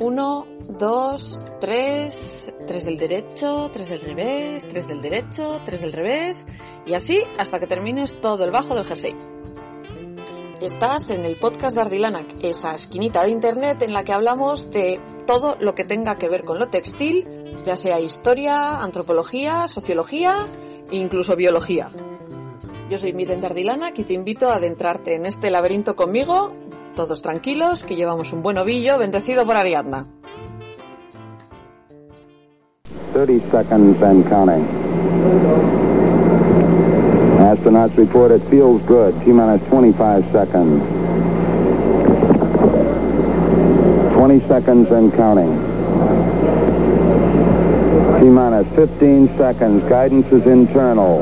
Uno, dos, tres, tres del derecho, tres del revés, tres del derecho, tres del revés, y así hasta que termines todo el bajo del jersey. Estás en el podcast de Ardilana, esa esquinita de internet en la que hablamos de todo lo que tenga que ver con lo textil, ya sea historia, antropología, sociología e incluso biología. Yo soy Miren Ardilana y te invito a adentrarte en este laberinto conmigo todos tranquilos, que llevamos un buen ovillo bendecido por Ariadna. 30 seconds and counting. Astronauts report it feels good. T minus 25 seconds. 20 seconds and counting. T minus 15 seconds. Guidance is internal.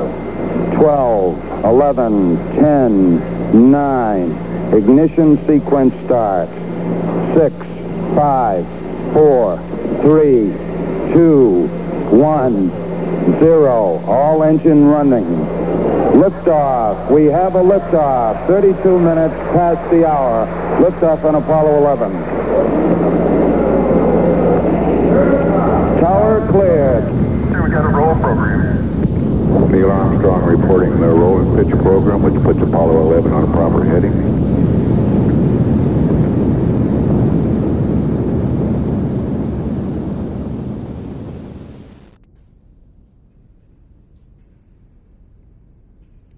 12, 11, 10, 9. Ignition sequence start. Six, five, four, three, two, one, zero. All engine running. Liftoff. We have a liftoff. 32 minutes past the hour. Liftoff on Apollo 11. Tower cleared. Neil Armstrong reporting the roll pitch program, which puts Apollo 11 on a proper heading.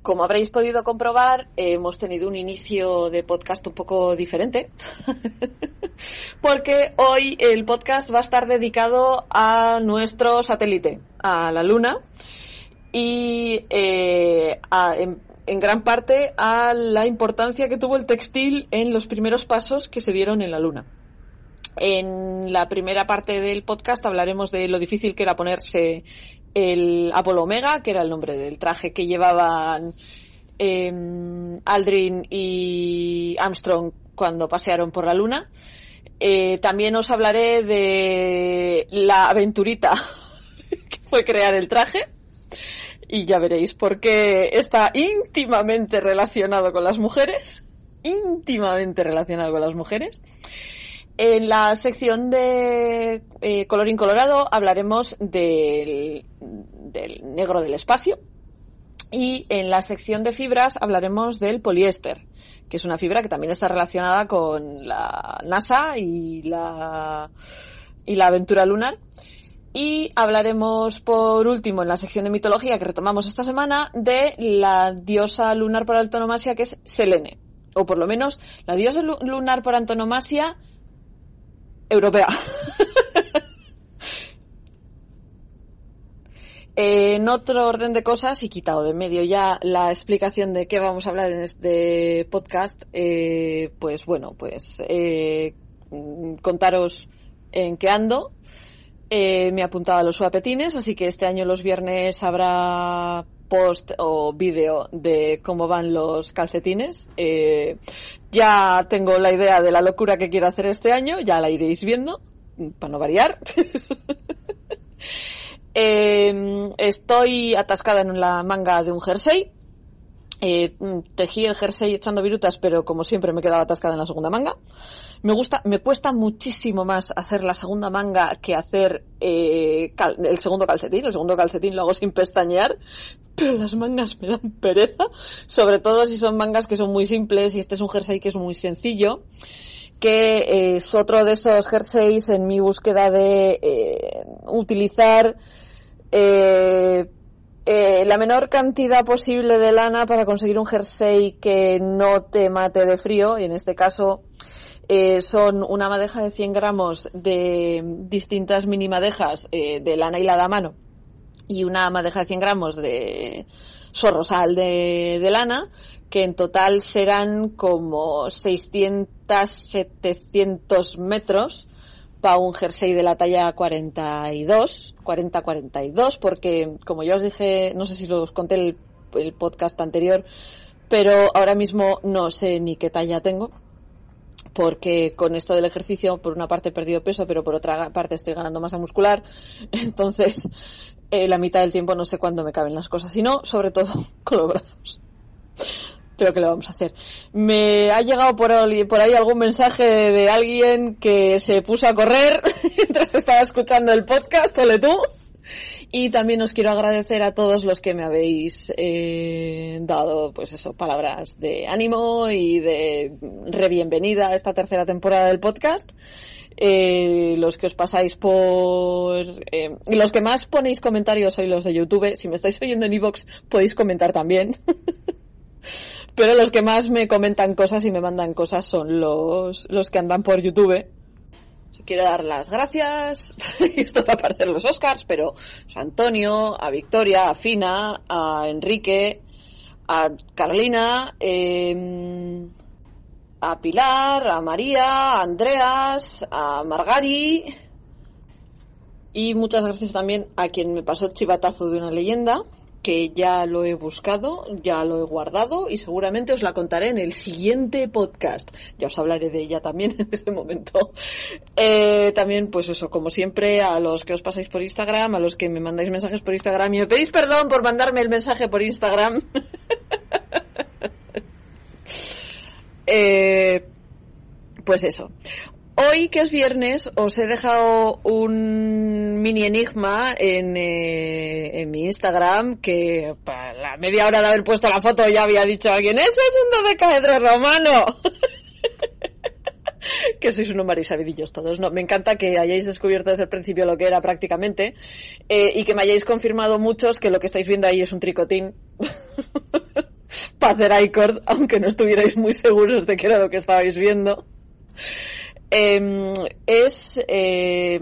Como habréis podido comprobar, hemos tenido un inicio de podcast un poco diferente, porque hoy el podcast va a estar dedicado a nuestro satélite, a la Luna, y eh, en, gran parte a la importancia que tuvo el textil en los primeros pasos que se dieron en la Luna. En la primera parte del podcast hablaremos de lo difícil que era ponerse el Apolo Omega, que era el nombre del traje que llevaban eh, Aldrin y Armstrong cuando pasearon por la Luna. Eh, también os hablaré de la aventurita que fue crear el traje. Y ya veréis por qué está íntimamente relacionado con las mujeres. Íntimamente relacionado con las mujeres. En la sección de eh, colorín colorado hablaremos del, del negro del espacio. Y en la sección de fibras hablaremos del poliéster, que es una fibra que también está relacionada con la NASA y la, y la aventura lunar. Y hablaremos por último en la sección de mitología que retomamos esta semana de la diosa lunar por antonomasia que es Selene. O por lo menos la diosa lunar por antonomasia europea. en otro orden de cosas, y quitado de medio ya la explicación de qué vamos a hablar en este podcast, eh, pues bueno, pues eh, contaros en qué ando. Eh, me he apuntado a los suapetines, así que este año los viernes habrá post o vídeo de cómo van los calcetines. Eh, ya tengo la idea de la locura que quiero hacer este año, ya la iréis viendo, para no variar. eh, estoy atascada en la manga de un jersey. Eh, tejí el jersey echando virutas, pero como siempre me quedaba atascada en la segunda manga. Me gusta, me cuesta muchísimo más hacer la segunda manga que hacer eh, el segundo calcetín. El segundo calcetín lo hago sin pestañear, pero las mangas me dan pereza, sobre todo si son mangas que son muy simples y este es un jersey que es muy sencillo que es otro de esos jerseys en mi búsqueda de eh, utilizar eh, eh, la menor cantidad posible de lana para conseguir un jersey que no te mate de frío y en este caso eh, son una madeja de 100 gramos de distintas mini madejas eh, de lana hilada a mano y una madeja de 100 gramos de, sorrosal de, de lana, que en total serán como 600, 700 metros para un jersey de la talla 42, 40-42, porque como ya os dije, no sé si os conté el, el podcast anterior, pero ahora mismo no sé ni qué talla tengo porque con esto del ejercicio, por una parte he perdido peso, pero por otra parte estoy ganando masa muscular. Entonces, eh, la mitad del tiempo no sé cuándo me caben las cosas, sino sobre todo con los brazos. Pero que lo vamos a hacer. Me ha llegado por, por ahí algún mensaje de alguien que se puso a correr mientras estaba escuchando el podcast, ole tú. Y también os quiero agradecer a todos los que me habéis eh, dado, pues eso, palabras de ánimo y de re bienvenida a esta tercera temporada del podcast. Eh, los que os pasáis por eh, los que más ponéis comentarios sois los de YouTube. Si me estáis oyendo en iVoox podéis comentar también. Pero los que más me comentan cosas y me mandan cosas son los, los que andan por YouTube. Quiero dar las gracias, esto va a parecer los Oscars, pero a Antonio, a Victoria, a Fina, a Enrique, a Carolina, em, a Pilar, a María, a Andreas, a Margari. Y muchas gracias también a quien me pasó el chivatazo de una leyenda que ya lo he buscado, ya lo he guardado y seguramente os la contaré en el siguiente podcast. Ya os hablaré de ella también en ese momento. Eh, también, pues eso, como siempre, a los que os pasáis por Instagram, a los que me mandáis mensajes por Instagram y me pedís perdón por mandarme el mensaje por Instagram. eh, pues eso. Hoy, que es viernes, os he dejado un mini enigma en, eh, mi Instagram que para la media hora de haber puesto la foto ya había dicho alguien, ese es un dodecaedro romano. que sois unos marisabidillos todos. No, me encanta que hayáis descubierto desde el principio lo que era prácticamente eh, y que me hayáis confirmado muchos que lo que estáis viendo ahí es un tricotín para hacer iCord, aunque no estuvierais muy seguros de que era lo que estabais viendo. Eh, es, eh,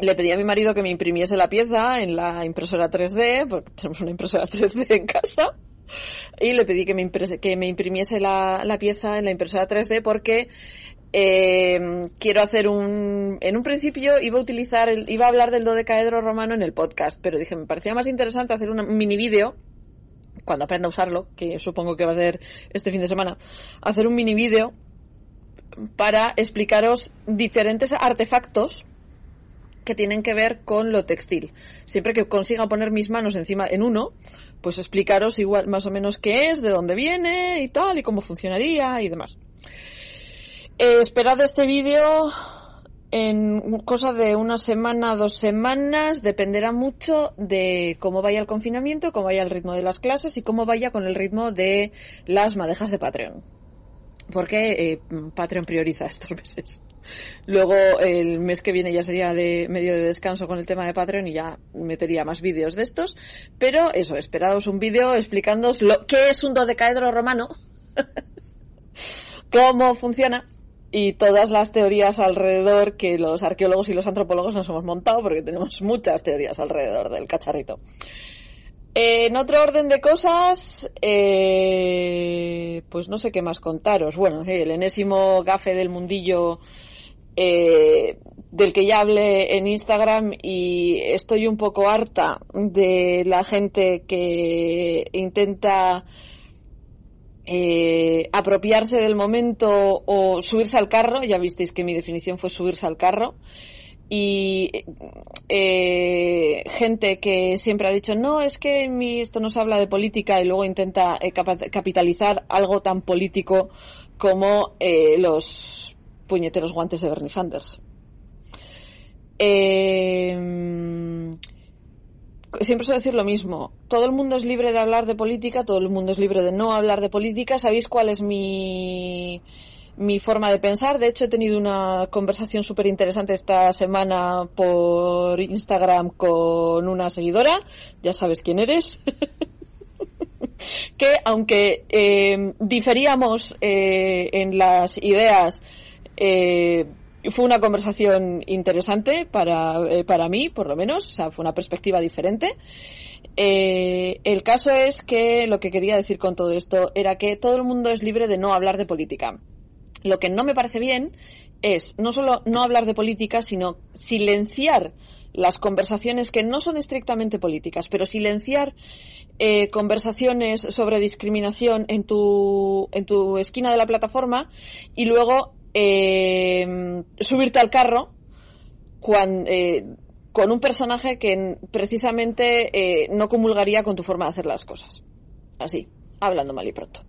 le pedí a mi marido que me imprimiese la pieza en la impresora 3D, porque tenemos una impresora 3D en casa, y le pedí que me, que me imprimiese la, la, pieza en la impresora 3D porque eh, quiero hacer un, en un principio iba a utilizar, el, iba a hablar del dodecaedro romano en el podcast, pero dije, me parecía más interesante hacer un mini vídeo cuando aprenda a usarlo, que supongo que va a ser este fin de semana, hacer un mini vídeo para explicaros diferentes artefactos que tienen que ver con lo textil. Siempre que consiga poner mis manos encima en uno, pues explicaros igual más o menos qué es, de dónde viene y tal, y cómo funcionaría y demás. Eh, esperad este vídeo en cosa de una semana, dos semanas, dependerá mucho de cómo vaya el confinamiento, cómo vaya el ritmo de las clases y cómo vaya con el ritmo de las madejas de Patreon porque eh, Patreon prioriza estos meses. Luego el mes que viene ya sería de medio de descanso con el tema de Patreon y ya metería más vídeos de estos. Pero eso, esperaos un vídeo explicándoos lo qué es un dodecaedro romano, cómo funciona y todas las teorías alrededor que los arqueólogos y los antropólogos nos hemos montado porque tenemos muchas teorías alrededor del cacharrito. En otro orden de cosas, eh, pues no sé qué más contaros. Bueno, el enésimo gafe del mundillo eh, del que ya hablé en Instagram y estoy un poco harta de la gente que intenta eh, apropiarse del momento o subirse al carro. Ya visteis que mi definición fue subirse al carro y eh, gente que siempre ha dicho no es que esto no se habla de política y luego intenta eh, capitalizar algo tan político como eh, los puñeteros guantes de Bernie Sanders. Siempre suelo decir lo mismo. Todo el mundo es libre de hablar de política, todo el mundo es libre de no hablar de política. ¿Sabéis cuál es mi mi forma de pensar. De hecho, he tenido una conversación súper interesante esta semana por Instagram con una seguidora. Ya sabes quién eres. que aunque eh, diferíamos eh, en las ideas, eh, fue una conversación interesante para, eh, para mí, por lo menos, o sea, fue una perspectiva diferente. El caso es que lo que quería decir con todo esto era que todo el mundo es libre de no hablar de política. Lo que no me parece bien es no solo no hablar de política, sino silenciar las conversaciones que no son estrictamente políticas, pero silenciar eh, conversaciones sobre discriminación en tu, en tu esquina de la plataforma y luego eh, subirte al carro cuando, eh, con un personaje que precisamente no comulgaría con tu forma de hacer las cosas. Así, hablando mal y pronto.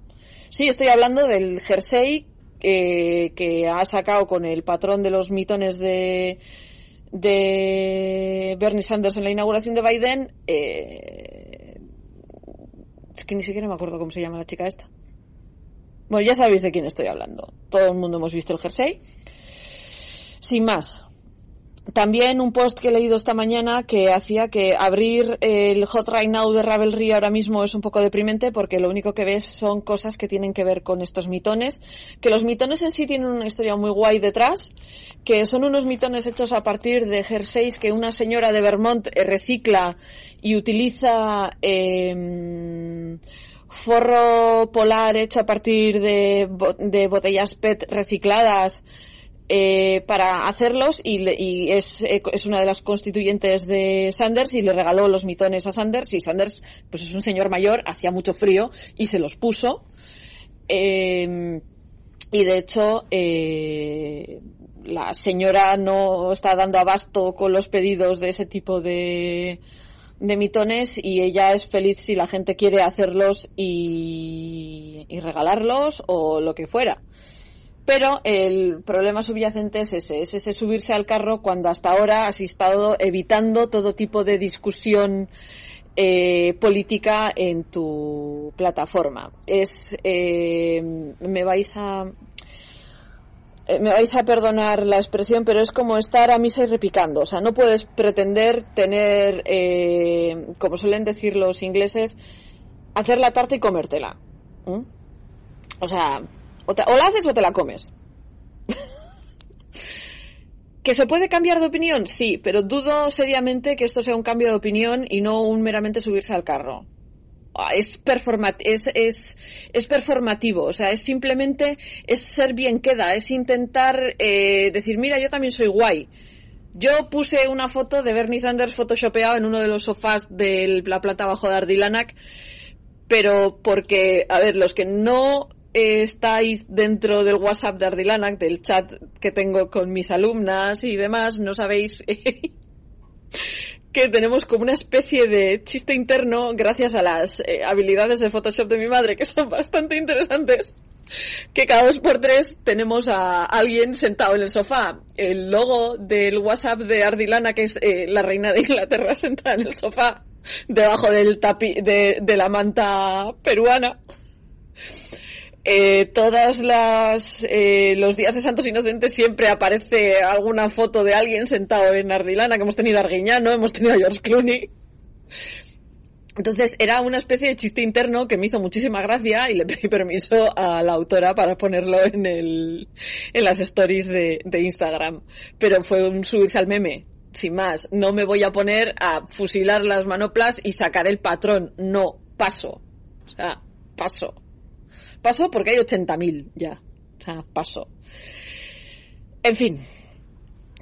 Sí, estoy hablando del jersey que ha sacado con el patrón de los mitones de, de Bernie Sanders en la inauguración de Biden, eh, es que ni siquiera me acuerdo cómo se llama la chica esta. Bueno, ya sabéis de quién estoy hablando. Todo el mundo hemos visto el jersey. Sin más, también un post que he leído esta mañana que hacía que abrir el Hot Right Now de Ravelry ahora mismo es un poco deprimente porque lo único que ves son cosas que tienen que ver con estos mitones, que los mitones en sí tienen una historia muy guay detrás, que son unos mitones hechos a partir de jerseys que una señora de Vermont eh, recicla y utiliza eh, forro polar hecho a partir de, de botellas PET recicladas eh, para hacerlos y, y es, eh, es, una de las constituyentes de Sanders y le regaló los mitones a Sanders y Sanders pues es un señor mayor, hacía mucho frío y se los puso. Eh, y de hecho, eh, la señora no está dando abasto con los pedidos de ese tipo de, de mitones y ella es feliz si la gente quiere hacerlos y, y regalarlos o lo que fuera. Pero el problema subyacente es ese, es ese subirse al carro cuando hasta ahora has estado evitando todo tipo de discusión eh, política en tu plataforma. Es, eh, me vais a, eh, me vais a perdonar la expresión, pero es como estar a misa y repicando. O sea, no puedes pretender tener, eh, como suelen decir los ingleses, hacer la tarta y comértela. O sea, o, la haces o te la comes. ¿Que se puede cambiar de opinión? Sí, pero dudo seriamente que esto sea un cambio de opinión y no un meramente subirse al carro. Ah, es, es performativo, o sea, es simplemente, es ser bien queda, es intentar eh, decir, mira, yo también soy guay. Yo puse una foto de Bernie Sanders photoshopeado en uno de los sofás de la planta bajo de Ardilanac, pero porque, a ver, los que no estáis dentro del WhatsApp de Ardilanac, del chat que tengo con mis alumnas y demás, no sabéis que tenemos como una especie de chiste interno gracias a las eh, habilidades de Photoshop de mi madre, que son bastante interesantes. Que cada dos por tres tenemos a alguien sentado en el sofá. El logo del WhatsApp de Ardilana, que es eh, la reina de Inglaterra sentada en el sofá, debajo del tapi de, de la manta peruana eh, todas las eh, los días de Santos Inocentes siempre aparece alguna foto de alguien sentado en Ardilana, que hemos tenido a Arguiñano, hemos tenido a George Clooney. Entonces era una especie de chiste interno que me hizo muchísima gracia y le pedí permiso a la autora para ponerlo en el en las stories de, de Instagram. Pero fue un subirse al meme, sin más. No me voy a poner a fusilar las manoplas y sacar el patrón. No, paso. O sea, paso. Paso porque hay 80.000 ya. O sea, paso. En fin.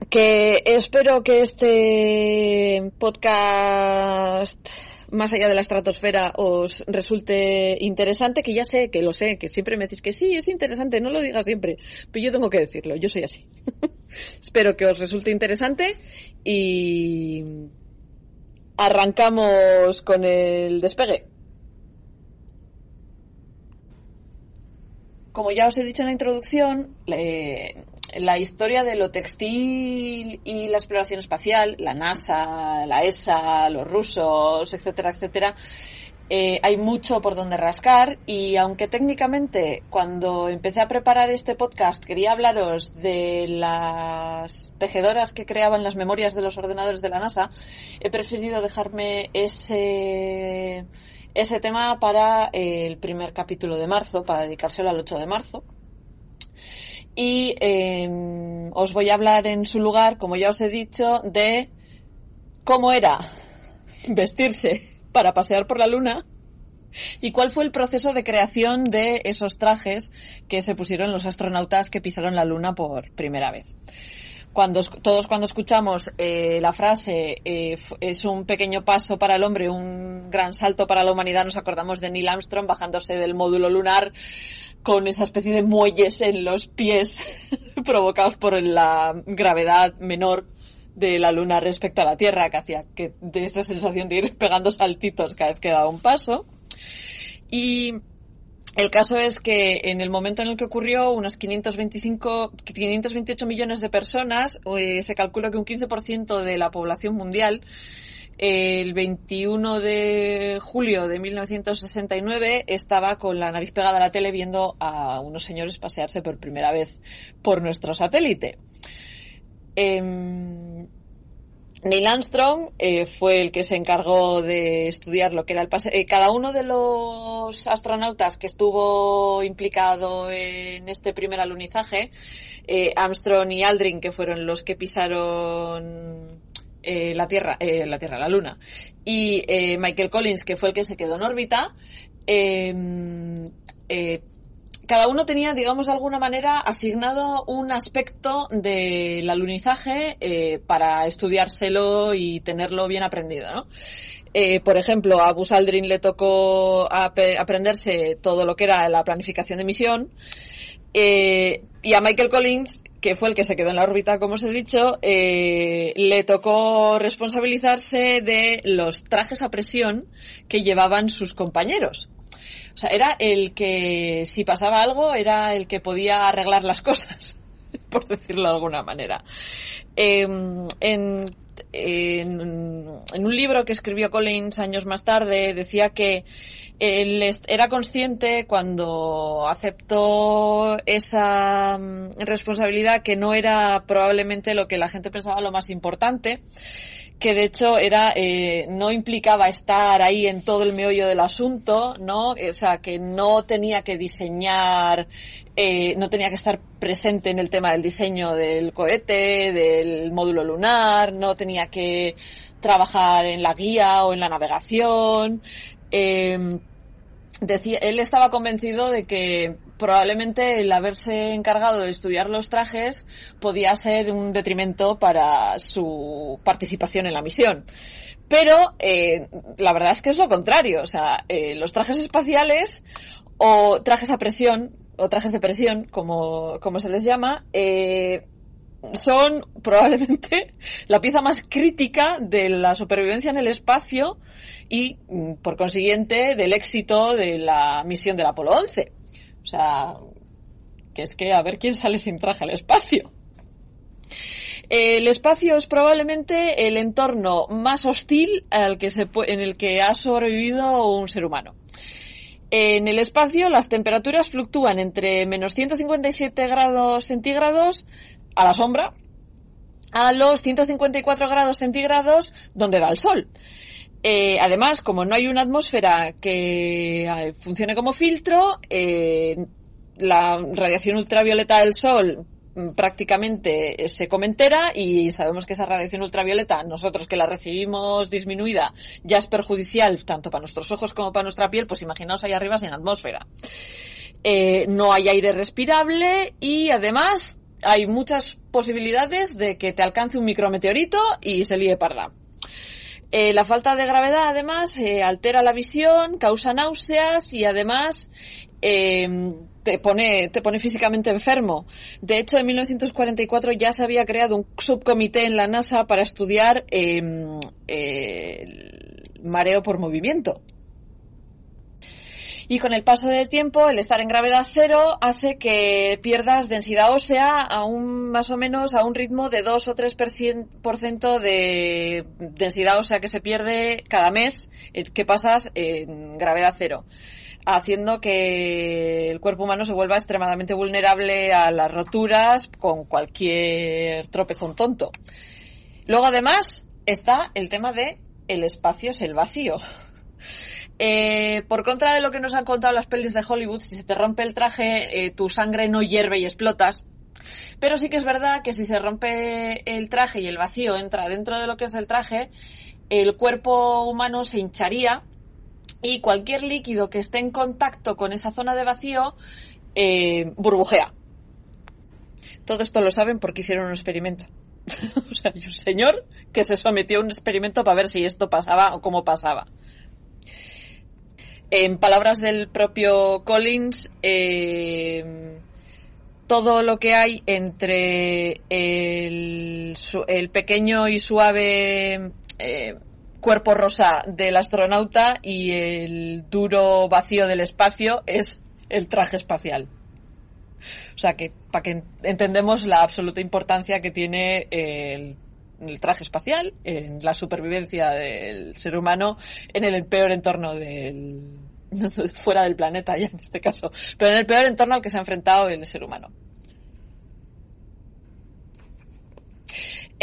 Que espero que este podcast más allá de la estratosfera os resulte interesante, que ya sé, que lo sé, que siempre me decís que sí, es interesante, no lo digas siempre, pero yo tengo que decirlo, yo soy así. Espero que os resulte interesante y arrancamos con el despegue. Como ya os he dicho en la introducción, la historia de lo textil y la exploración espacial, la NASA, la ESA, los rusos, etcétera, etcétera, eh, hay mucho por donde rascar y aunque técnicamente cuando empecé a preparar este podcast quería hablaros de las tejedoras que creaban las memorias de los ordenadores de la NASA, he preferido dejarme ese ese tema para el primer capítulo de marzo, para dedicárselo al 8 de marzo. y eh, os voy a hablar en su lugar, como ya os he dicho, de cómo era vestirse para pasear por la luna y cuál fue el proceso de creación de esos trajes que se pusieron los astronautas que pisaron la luna por primera vez cuando todos cuando escuchamos eh, la frase eh, es un pequeño paso para el hombre, un gran salto para la humanidad, nos acordamos de Neil Armstrong bajándose del módulo lunar con esa especie de muelles en los pies provocados por la gravedad menor de la luna respecto a la Tierra, que hacía que de esa sensación de ir pegando saltitos cada vez que daba un paso. Y el caso es que en el momento en el que ocurrió, unos 525, 528 millones de personas, eh, se calcula que un 15% de la población mundial, el 21 de julio de 1969 estaba con la nariz pegada a la tele viendo a unos señores pasearse por primera vez por nuestro satélite. Em, Neil Armstrong eh, fue el que se encargó de estudiar lo que era el pase. Eh, cada uno de los astronautas que estuvo implicado en este primer alunizaje, eh, Armstrong y Aldrin, que fueron los que pisaron la Tierra, la Tierra, la Luna, y Michael Collins, que fue el que se quedó en órbita, cada uno tenía, digamos, de alguna manera asignado un aspecto del alunizaje eh, para estudiárselo y tenerlo bien aprendido, ¿no? Eh, por ejemplo, a Buzz Aldrin le tocó aprenderse todo lo que era la planificación de misión. Eh, y a Michael Collins, que fue el que se quedó en la órbita, como os he dicho, le tocó responsabilizarse de los trajes a presión que llevaban sus compañeros. O sea, era el que, si pasaba algo, era el que podía arreglar las cosas, por decirlo de alguna manera. Em, en, en, un libro que escribió Collins años más tarde, decía que él era consciente cuando aceptó esa mm, responsabilidad que no era probablemente lo que la gente pensaba lo más importante, que de hecho era eh, no implicaba estar ahí en todo el meollo del asunto, ¿no? O sea, que no tenía que diseñar, eh, no tenía que estar presente en el tema del diseño del cohete, del módulo lunar, no tenía que trabajar en la guía o en la navegación. Eh, decía, él estaba convencido de que probablemente el haberse encargado de estudiar los trajes podía ser un detrimento para su participación en la misión. Pero eh, la verdad es que es lo contrario. O sea, eh, los trajes espaciales o trajes a presión o trajes de presión, como, como se les llama, eh, son probablemente la pieza más crítica de la supervivencia en el espacio y, mm, por consiguiente, del éxito de la misión del Apolo 11. Sea, que es que a ver quién sale sin traje al espacio. El espacio es probablemente el entorno más hostil en el que ha sobrevivido un ser humano. En el espacio las temperaturas fluctúan entre menos 157 grados centígrados a la sombra a los 154 grados centígrados donde da el sol. Eh, además, como no hay una atmósfera que eh, funcione como filtro, eh, la radiación ultravioleta del Sol mm, prácticamente se comentera y sabemos que esa radiación ultravioleta, nosotros que la recibimos disminuida, ya es perjudicial tanto para nuestros ojos como para nuestra piel, pues imaginaos ahí arriba sin atmósfera. no hay aire respirable y además hay muchas posibilidades de que te alcance un micrometeorito y se líe parda. Eh, la falta de gravedad, además, eh, altera la visión, causa náuseas y además eh, te pone te pone físicamente enfermo. De hecho, en 1944 ya se había creado un subcomité en la NASA para estudiar em, el mareo por movimiento. Y con el paso del tiempo, el estar en gravedad cero hace que pierdas densidad ósea a un, más o menos a un ritmo de 2 o 3% de densidad ósea que se pierde cada mes eh, que pasas en gravedad cero haciendo que el cuerpo humano se vuelva extremadamente vulnerable a las roturas con cualquier tropezón tonto. Luego además está el tema de el espacio es el vacío. Eh, por contra de lo que nos han contado las pelis de Hollywood, si se te rompe el traje, eh, tu sangre no hierve y explotas, Pero sí que es verdad que si se rompe el traje y el vacío entra dentro de lo que es el traje, el cuerpo humano se hincharía y cualquier líquido que esté en contacto con esa zona de vacío eh, burbujea. Todo esto lo saben porque hicieron un experimento. o sea, hay un señor que se sometió a un experimento para ver si esto pasaba o cómo pasaba. En palabras del propio Collins, eh, todo lo que hay entre el, pequeño y suave eh, cuerpo rosa del astronauta y el duro vacío del espacio es el traje espacial. O sea que, para que entendemos la absoluta importancia que tiene el, el, traje espacial en la supervivencia del ser humano en el peor entorno del, fuera del planeta ya en este caso, pero en el peor entorno al que se ha enfrentado el ser humano.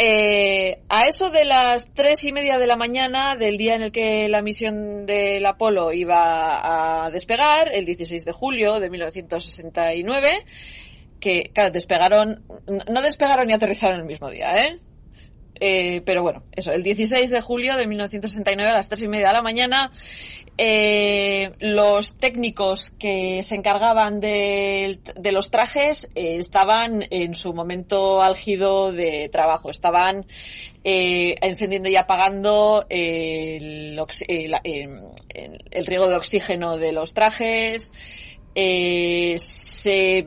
Eh, a eso de las tres y media de la mañana del día en el que la misión del Apolo iba a despegar, el 16 de julio de 1969, que, claro, despegaron, no despegaron y aterrizaron el mismo día, ¿eh? Eh, pero bueno, eso, el 16 de julio de 1969 a las tres y media de la mañana, eh, los técnicos que se encargaban de, de los trajes eh, estaban en su momento álgido de trabajo, estaban eh, encendiendo y apagando el, el, el riego de oxígeno de los trajes, eh, se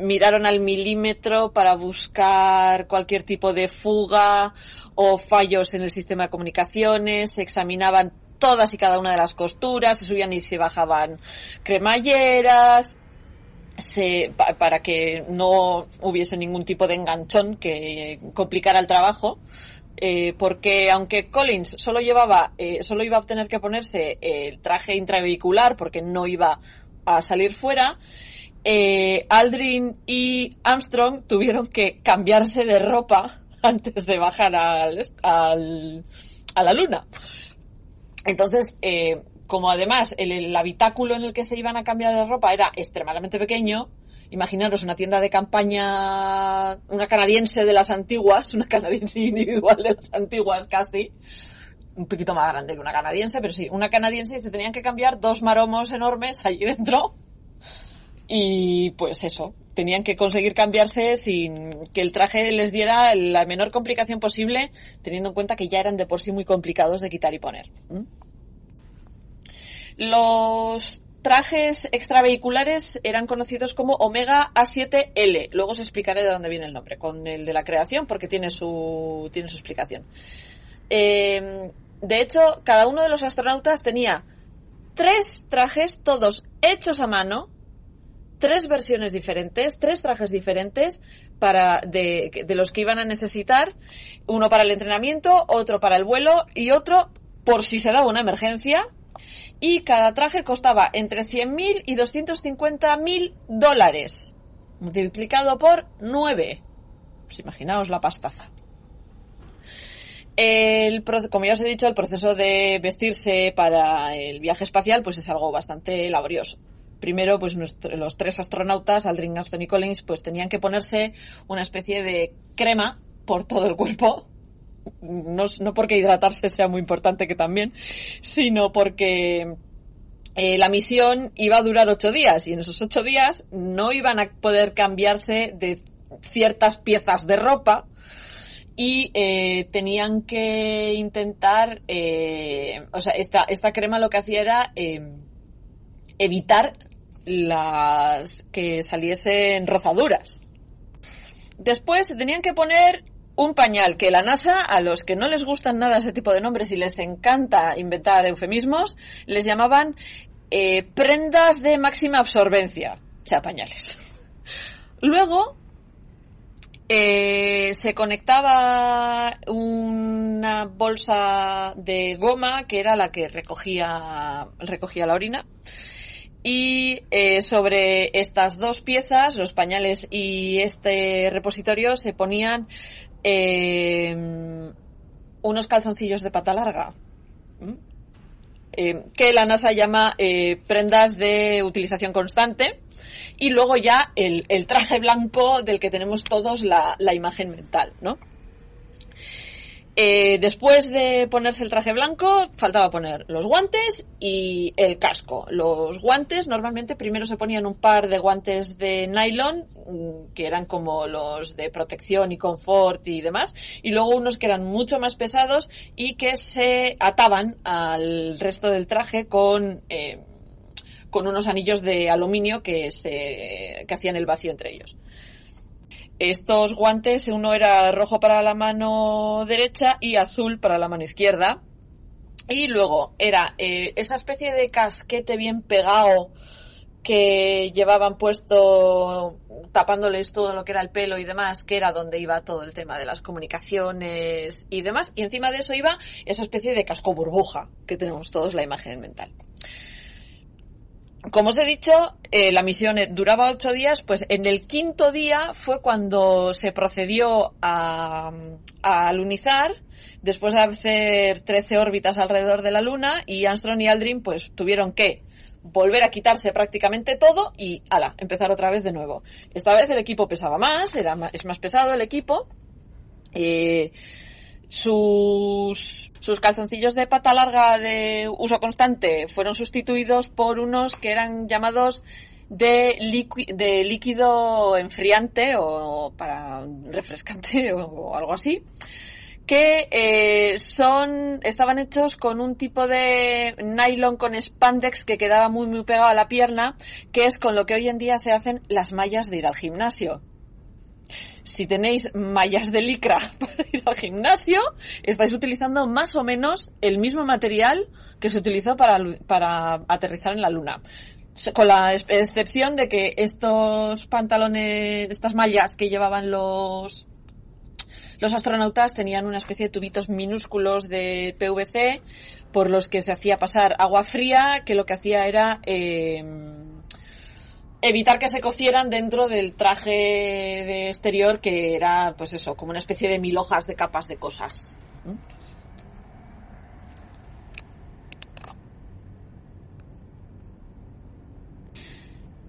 miraron al milímetro para buscar cualquier tipo de fuga o fallos en el sistema de comunicaciones, se examinaban todas y cada una de las costuras, se subían y se bajaban cremalleras, se, para que no hubiese ningún tipo de enganchón que complicara el trabajo. Eh, porque aunque Collins solo llevaba, eh, solo iba a tener que ponerse el traje intravehicular porque no iba a salir fuera, eh, Aldrin y Armstrong tuvieron que cambiarse de ropa antes de bajar al, al, a la luna. Entonces, eh, como además el, el, habitáculo en el que se iban a cambiar de ropa era extremadamente pequeño, imaginaros una tienda de campaña, una canadiense de las antiguas, una canadiense individual de las antiguas casi, un poquito más grande que una canadiense, pero sí, una canadiense se tenían que cambiar dos maromos enormes allí dentro. Y pues eso, tenían que conseguir cambiarse sin que el traje les diera la menor complicación posible, teniendo en cuenta que ya eran de por sí muy complicados de quitar y poner. Los trajes extravehiculares eran conocidos como Omega A7L. Luego os explicaré de dónde viene el nombre, con el de la creación, porque tiene su, tiene su explicación. Eh, de hecho, cada uno de los astronautas tenía tres trajes, todos hechos a mano, tres versiones diferentes, tres trajes diferentes para de, los que iban a necesitar, uno para el entrenamiento, otro para el vuelo y otro por si se daba una emergencia. Y cada traje costaba entre 100.000 y 250.000 dólares, multiplicado por 9. Pues imaginaos la pastaza. El, como ya os he dicho, el proceso de vestirse para el viaje espacial pues es algo bastante laborioso. Primero, pues nuestro, los tres astronautas, Aldrin, Armstrong y Collins, pues tenían que ponerse una especie de crema por todo el cuerpo. No, no porque hidratarse sea muy importante que también, sino porque eh, la misión iba a durar ocho días y en esos ocho días no iban a poder cambiarse de ciertas piezas de ropa y eh, tenían que intentar, eh, o sea, esta, crema lo que hacía era eh, evitar las que saliesen rozaduras. Después se tenían que poner un pañal que la NASA, a los que no les gustan nada ese tipo de nombres y les encanta inventar eufemismos, les llamaban prendas de máxima absorbencia, o sea, pañales. Luego eh, se conectaba una bolsa de goma que era la que recogía, recogía la orina. Y eh, sobre estas dos piezas, los pañales y este repositorio, se ponían eh, unos calzoncillos de pata larga. ¿Mm? Eh, que la NASA llama eh, prendas de utilización constante. Y luego ya el, traje blanco del que tenemos todos la imagen mental, ¿no? Eh, después de ponerse el traje blanco, faltaba poner los guantes y el casco. Los guantes normalmente primero se ponían un par de guantes de nylon, mm, que eran como los de protección y confort y demás, y luego unos que eran mucho más pesados y que se ataban al resto del traje con, eh, con unos anillos de aluminio que se, que hacían el vacío entre ellos. Estos guantes, uno era rojo para la mano derecha y azul para la mano izquierda. Y luego era eh, esa especie de casquete bien pegado que llevaban puesto tapándoles todo lo que era el pelo y demás, que era donde iba todo el tema de las comunicaciones y demás. Y encima de eso iba esa especie de casco burbuja que tenemos todos la imagen mental. Como os he dicho, eh, la misión duraba ocho días, pues en el quinto día fue cuando se procedió a, a alunizar, después de hacer 13 órbitas alrededor de la Luna, y Armstrong y Aldrin pues tuvieron que volver a quitarse prácticamente todo y, ala, empezar otra vez de nuevo. Esta vez el equipo pesaba más, era más, es más pesado el equipo. Eh, sus, sus calzoncillos de pata larga de uso constante fueron sustituidos por unos que eran llamados de, de líquido enfriante o para refrescante o, algo así que eh, son estaban hechos con un tipo de nylon con spandex que quedaba muy muy pegado a la pierna que es con lo que hoy en día se hacen las mallas de ir al gimnasio si tenéis mallas de licra para ir al gimnasio, estáis utilizando más o menos el mismo material que se utilizó para, para aterrizar en la Luna. Con la excepción de que estos pantalones, estas mallas que llevaban los los astronautas tenían una especie de tubitos minúsculos de PVC por los que se hacía pasar agua fría, que lo que hacía era eh, evitar que se cocieran dentro del traje de exterior que era, pues eso, como una especie de mil hojas de capas de cosas.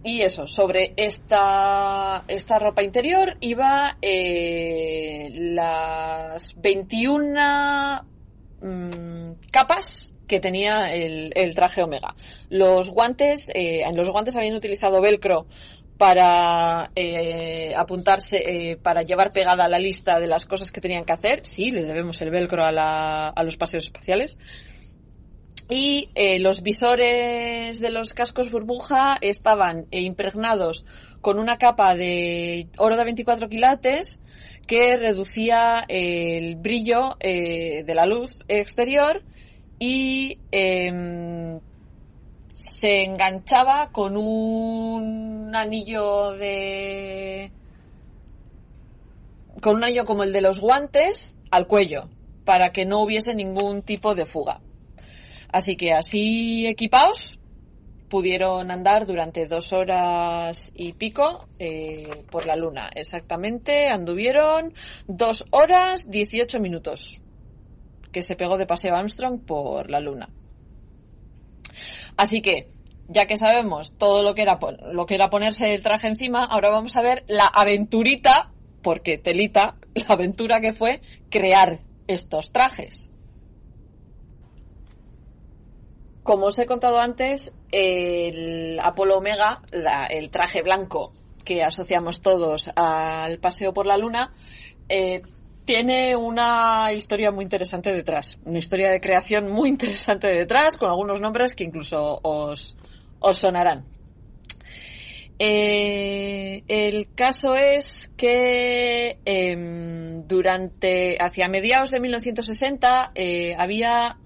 Y eso, sobre esta, esta ropa interior iba eh, las 21 mm, capas que tenía el, traje Omega. Los guantes, eh, en los guantes habían utilizado velcro para eh, apuntarse, eh, para llevar pegada la lista de las cosas que tenían que hacer. Sí, le debemos el velcro a, a los paseos espaciales. Y los visores de los cascos burbuja estaban impregnados con una capa de oro de 24 quilates que reducía el brillo de la luz exterior y em, se enganchaba con un anillo de con un anillo como el de los guantes al cuello para que no hubiese ningún tipo de fuga. Así que así equipados pudieron andar durante dos horas y pico eh, por la luna. Exactamente, anduvieron dos horas dieciocho minutos que se pegó de paseo Armstrong por la Luna. Así que, ya que sabemos todo lo que era lo que era ponerse el traje encima, ahora vamos a ver la aventurita, porque telita, la aventura que fue crear estos trajes. Como os he contado antes, el Apolo Omega, el traje blanco que asociamos todos al paseo por la Luna, eh, tiene una historia muy interesante detrás, una historia de creación muy interesante detrás, con algunos nombres que incluso os, sonarán. Eh, el caso es que em, durante, hacia mediados de 1960, eh, había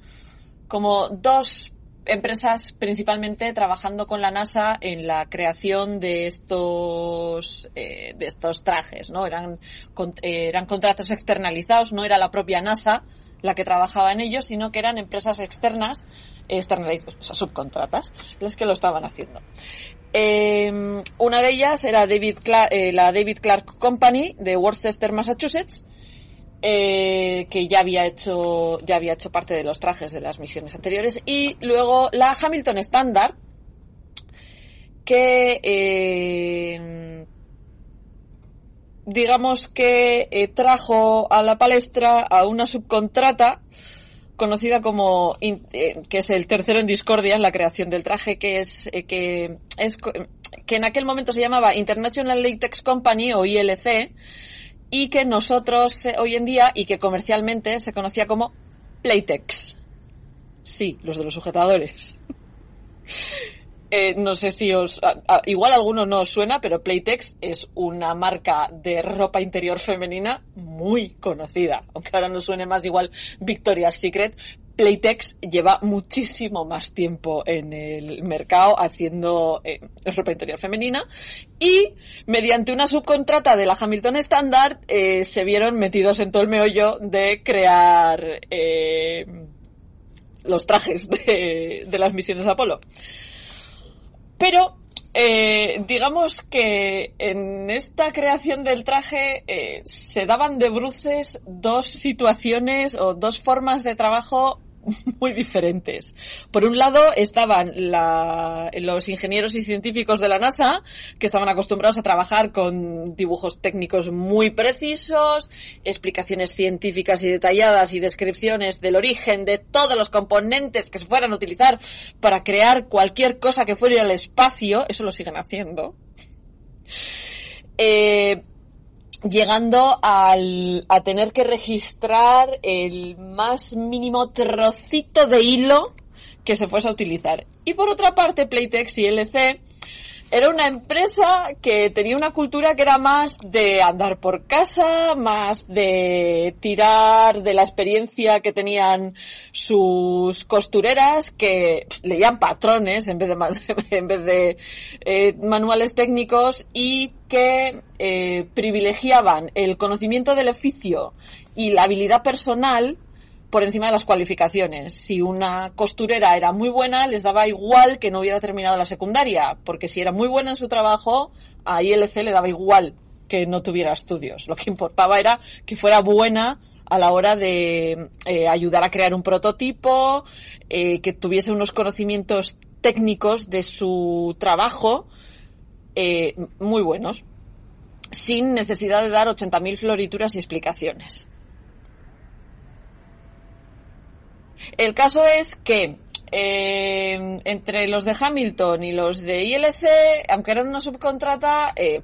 como dos empresas principalmente trabajando con la NASA en la creación de estos eh, de estos trajes no eran eh, eran contratos externalizados no era la propia NASA la que trabajaba en ellos sino que eran empresas externas externalizadas o sea, subcontratas las que lo estaban haciendo. Em, una de ellas era David eh, la David Clark Company de Worcester Massachusetts eh, que ya había hecho ya había hecho parte de los trajes de las misiones anteriores. Y luego la Hamilton Standard que eh, digamos que eh, trajo a la palestra a una subcontrata conocida como eh, que es el tercero en discordia en la creación del traje que es eh, que es que en aquel momento se llamaba International Latex Company o ILC y que nosotros hoy en día y que comercialmente se conocía como Playtex. Sí, los de los sujetadores. Eh, no sé si os, igual a alguno no os suena, pero Playtex es una marca de ropa interior femenina muy conocida. Aunque ahora no suene más igual Victoria's Secret, Playtex lleva muchísimo más tiempo en el mercado haciendo eh, ropa interior femenina y mediante una subcontrata de la Hamilton Standard eh, se vieron metidos en todo el meollo de crear los trajes de, de las misiones Apolo. Pero eh, digamos que en esta creación del traje eh, se daban de bruces dos situaciones o dos formas de trabajo muy diferentes. Por un lado estaban los ingenieros y científicos de la NASA, que estaban acostumbrados a trabajar con dibujos técnicos muy precisos, explicaciones científicas y detalladas y descripciones del origen de todos los componentes que se fueran a utilizar para crear cualquier cosa que fuera al espacio. Eso lo siguen haciendo. Eh, llegando al, a tener que registrar el más mínimo trocito de hilo que se fuese a utilizar. Y por otra parte, Playtex y LC era una empresa que tenía una cultura que era más de andar por casa, más de tirar de la experiencia que tenían sus costureras, que leían patrones en vez de, en vez de eh, manuales técnicos y que eh, privilegiaban el conocimiento del oficio y la habilidad personal por encima de las cualificaciones. Si una costurera era muy buena, les daba igual que no hubiera terminado la secundaria, porque si era muy buena en su trabajo, a ILC le daba igual que no tuviera estudios. Lo que importaba era que fuera buena a la hora de eh, ayudar a crear un prototipo, eh, que tuviese unos conocimientos técnicos de su trabajo eh, muy buenos, sin necesidad de dar 80.000 florituras y explicaciones. El caso es que eh, entre los de Hamilton y los de ILC, aunque eran una subcontrata, eh,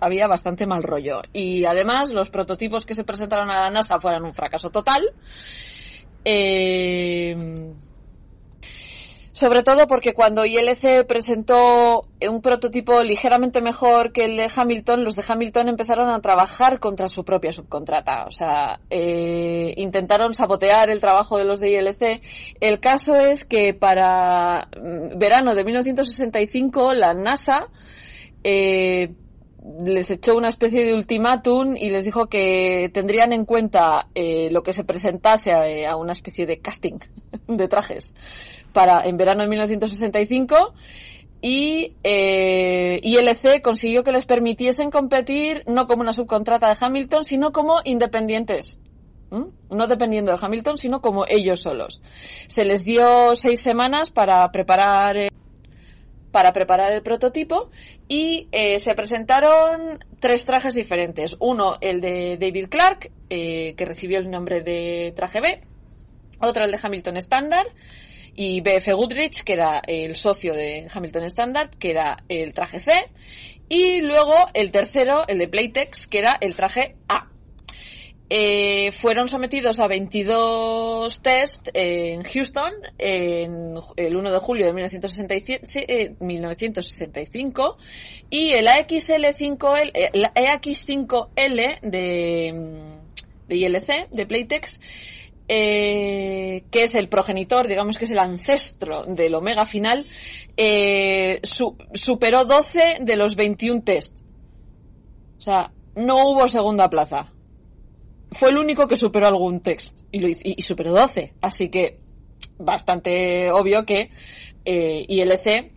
había bastante mal rollo. Y además los prototipos que se presentaron a la NASA fueron un fracaso total. Eh, sobre todo porque cuando ILC presentó un prototipo ligeramente mejor que el de Hamilton, los de Hamilton empezaron a trabajar contra su propia subcontrata. O sea, eh, intentaron sabotear el trabajo de los de ILC. El caso es que para mm, verano de 1965 la NASA eh, les echó una especie de ultimátum y les dijo que tendrían en cuenta eh, lo que se presentase a, a, una especie de casting de trajes para en verano de 1965 y eh, ILC consiguió que les permitiesen competir no como una subcontrata de Hamilton, sino como independientes. No dependiendo de Hamilton, sino como ellos solos. Se les dio seis semanas para preparar. Para preparar el prototipo y eh, se presentaron tres trajes diferentes. Uno, el de David Clark, eh, que recibió el nombre de traje B. Otro, el de Hamilton Standard. Y BF Goodrich, que era el socio de Hamilton Standard, que era el traje C. Y luego el tercero, el de Playtex, que era el traje A. Eh, fueron sometidos a 22 test en Houston en el 1 de julio de 1965 y el AXL5L, el AX5L de, de ILC, de Playtex, eh, que es el progenitor, digamos que es el ancestro del Omega final, eh, su, superó 12 de los 21 test. O sea, no hubo segunda plaza fue el único que superó algún text y, lo, y, y superó 12. Así que bastante obvio que eh, ILC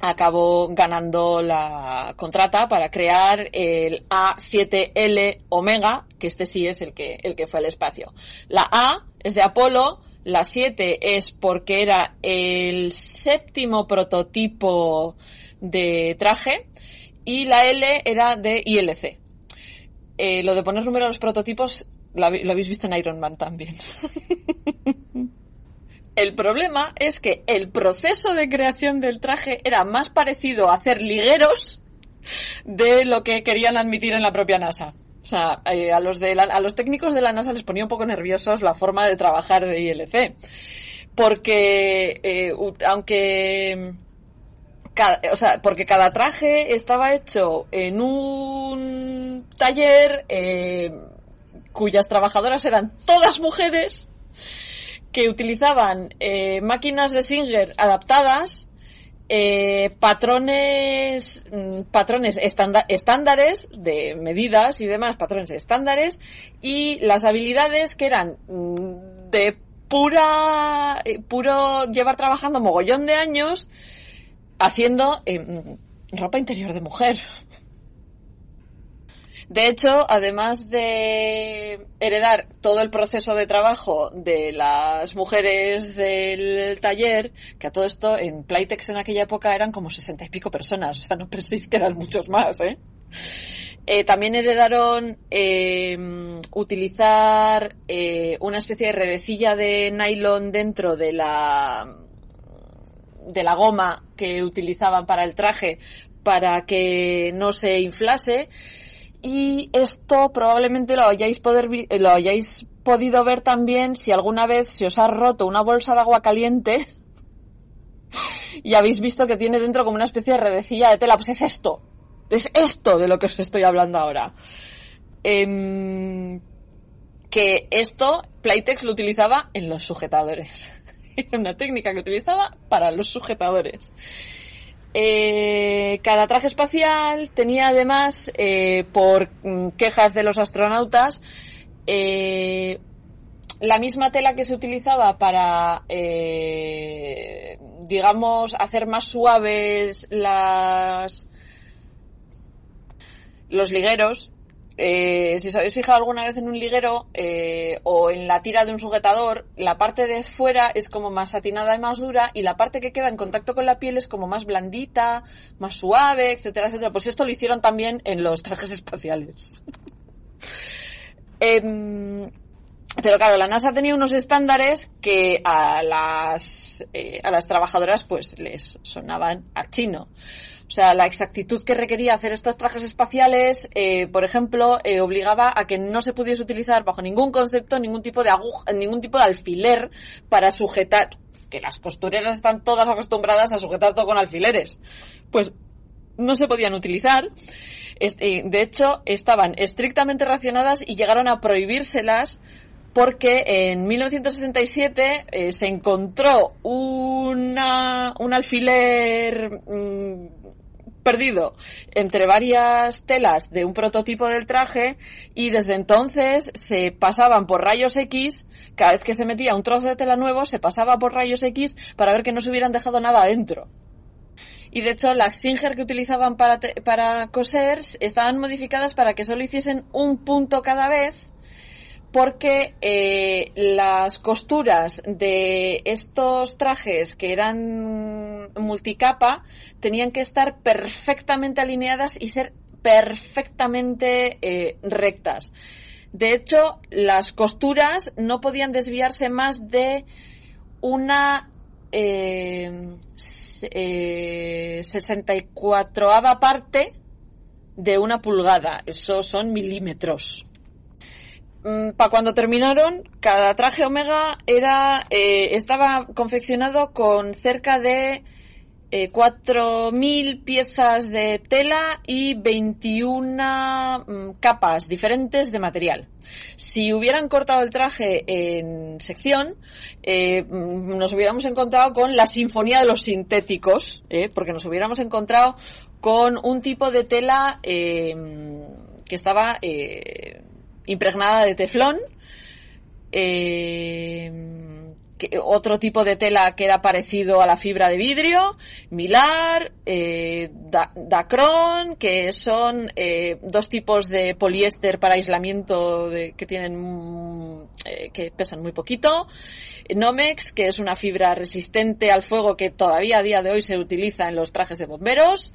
acabó ganando la contrata para crear el A7L Omega, que este sí es el que, el que fue al espacio. La A es de Apolo, la 7 es porque era el séptimo prototipo de traje y la L era de ILC. Eh, lo de poner número a los prototipos lo habéis visto en Iron Man también. El problema es que el proceso de creación del traje era más parecido a hacer ligueros de lo que querían admitir en la propia NASA. O sea, eh, a, los de a los técnicos de la NASA les ponía un poco nerviosos la forma de trabajar de ILC. Porque, eh, aunque, o sea, porque cada traje estaba hecho en un taller eh, cuyas trabajadoras eran todas mujeres, que utilizaban eh, máquinas de Singer adaptadas, eh, patrones, mm, patrones estándares de medidas y demás, patrones estándares, y las habilidades que eran mm, de pura, eh, puro llevar trabajando mogollón de años haciendo ropa interior de mujer. De hecho, además de heredar todo el proceso de trabajo de las mujeres del taller, que a todo esto en Playtex en aquella época eran como sesenta y pico personas, o sea, no penséis que eran muchos más, ¿eh? eh también heredaron eh, utilizar eh, una especie de redecilla de nylon dentro de la de la goma que utilizaban para el traje para que no se inflase y esto probablemente lo hayáis, poder, eh, lo hayáis podido ver también si alguna vez se os ha roto una bolsa de agua caliente y habéis visto que tiene dentro como una especie de redecilla de tela. Pues es esto. Es esto de lo que os estoy hablando ahora. Em, que esto Playtex lo utilizaba en los sujetadores. Era una técnica que utilizaba para los sujetadores. Eh, cada traje espacial tenía además, eh, por mm, quejas de los astronautas, eh, la misma tela que se utilizaba para, digamos, hacer más suaves las los ligueros eh, si os habéis fijado alguna vez en un liguero eh, o en la tira de un sujetador, la parte de fuera es como más satinada y más dura y la parte que queda en contacto con la piel es como más blandita, más suave, etcétera, etcétera. Pues esto lo hicieron también en los trajes espaciales. Em, pero claro, la NASA tenía unos estándares que a las, eh, a las trabajadoras pues les sonaban a chino. O sea, la exactitud que requería hacer estos trajes espaciales, eh, por ejemplo, eh, obligaba a que no se pudiese utilizar bajo ningún concepto ningún tipo de aguja, ningún tipo de alfiler para sujetar, que las costureras están todas acostumbradas a sujetar todo con alfileres. Pues no se podían utilizar. Eh, de hecho, estaban estrictamente racionadas y llegaron a prohibírselas porque en 1967 se encontró una, un alfiler mm, perdido entre varias telas de un prototipo del traje y desde entonces se pasaban por rayos X, cada vez que se metía un trozo de tela nuevo se pasaba por rayos X para ver que no se hubieran dejado nada adentro. Y de hecho las Singer que utilizaban para, para coser estaban modificadas para que solo hiciesen un punto cada vez porque eh, las costuras de estos trajes que eran multicapa tenían que estar perfectamente alineadas y ser perfectamente eh, rectas. De hecho, las costuras no podían desviarse más de una eh, 64 eh, parte de una pulgada. Eso son milímetros. Mm, para cuando terminaron, cada traje Omega era eh, estaba confeccionado con cerca de eh, 4.000 piezas de tela y 21 mm, capas diferentes de material. Si hubieran cortado el traje en sección, eh, mm, nos hubiéramos encontrado con la sinfonía de los sintéticos, eh, porque nos hubiéramos encontrado con un tipo de tela eh, que estaba impregnada de teflón, que, otro tipo de tela que era parecido a la fibra de vidrio, Milar, eh, Dacron, que son eh, dos tipos de poliéster para aislamiento de, que tienen mm, eh, que pesan muy poquito, Nomex, que es una fibra resistente al fuego que todavía a día de hoy se utiliza en los trajes de bomberos,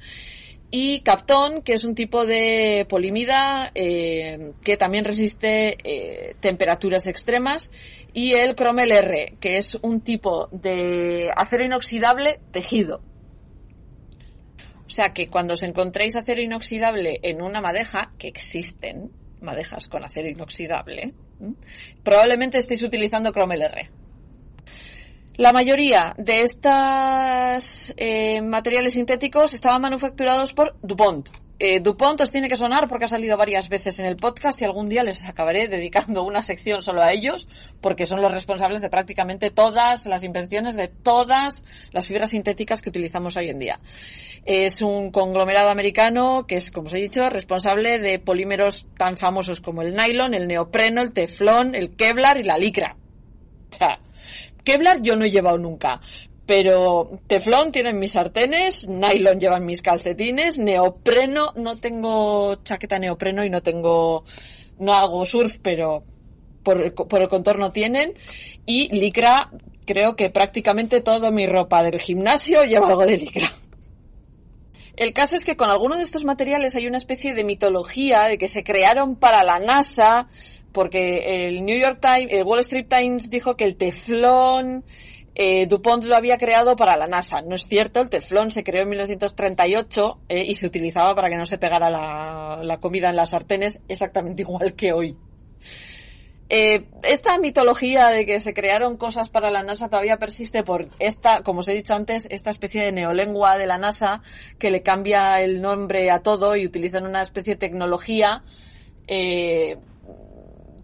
y Captón, que es un tipo de polimida eh, que también resiste eh, temperaturas extremas, y el Cromel R, que es un tipo de acero inoxidable tejido. O sea que cuando os encontréis acero inoxidable en una madeja, que existen madejas con acero inoxidable, probablemente estéis utilizando Cromel R. La mayoría de estos eh, materiales sintéticos estaban manufacturados por DuPont. Eh, DuPont os tiene que sonar porque ha salido varias veces en el podcast y algún día les acabaré dedicando una sección solo a ellos porque son los responsables de prácticamente todas las invenciones de todas las fibras sintéticas que utilizamos hoy en día. Es un conglomerado americano que es, como os he dicho, responsable de polímeros tan famosos como el nylon, el neopreno, el teflón, el kevlar y la licra. Kevlar yo no he llevado nunca, pero teflón tienen mis sartenes, nylon llevan mis calcetines, neopreno, no tengo chaqueta neopreno y no tengo, no hago surf, pero por el, contorno tienen, y licra, creo que prácticamente toda mi ropa del gimnasio lleva algo de licra. El caso es que con algunos de estos materiales hay una especie de mitología de que se crearon para la NASA, porque el New York Times, el Wall Street Times dijo que el teflón eh, DuPont lo había creado para la NASA. No es cierto, el teflón se creó en 1938 eh, y se utilizaba para que no se pegara la, comida en las sartenes exactamente igual que hoy. Eh, esta mitología de que se crearon cosas para la NASA todavía persiste por esta, como os he dicho antes, esta especie de neolengua de la NASA que le cambia el nombre a todo y utilizan una especie de tecnología eh,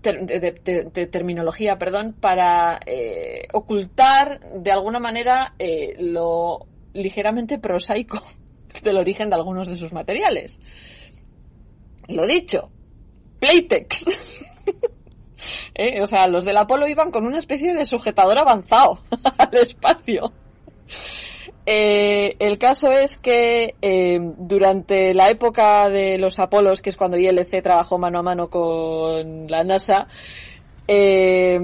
de, terminología, perdón, para eh, ocultar de alguna manera eh, lo ligeramente prosaico del origen de algunos de sus materiales. Lo dicho, Playtex. Eh, o sea, los del Apolo iban con una especie de sujetador avanzado al espacio. Eh, el caso es que eh, durante la época de los Apolos, que es cuando ILC trabajó mano a mano con la NASA, eh,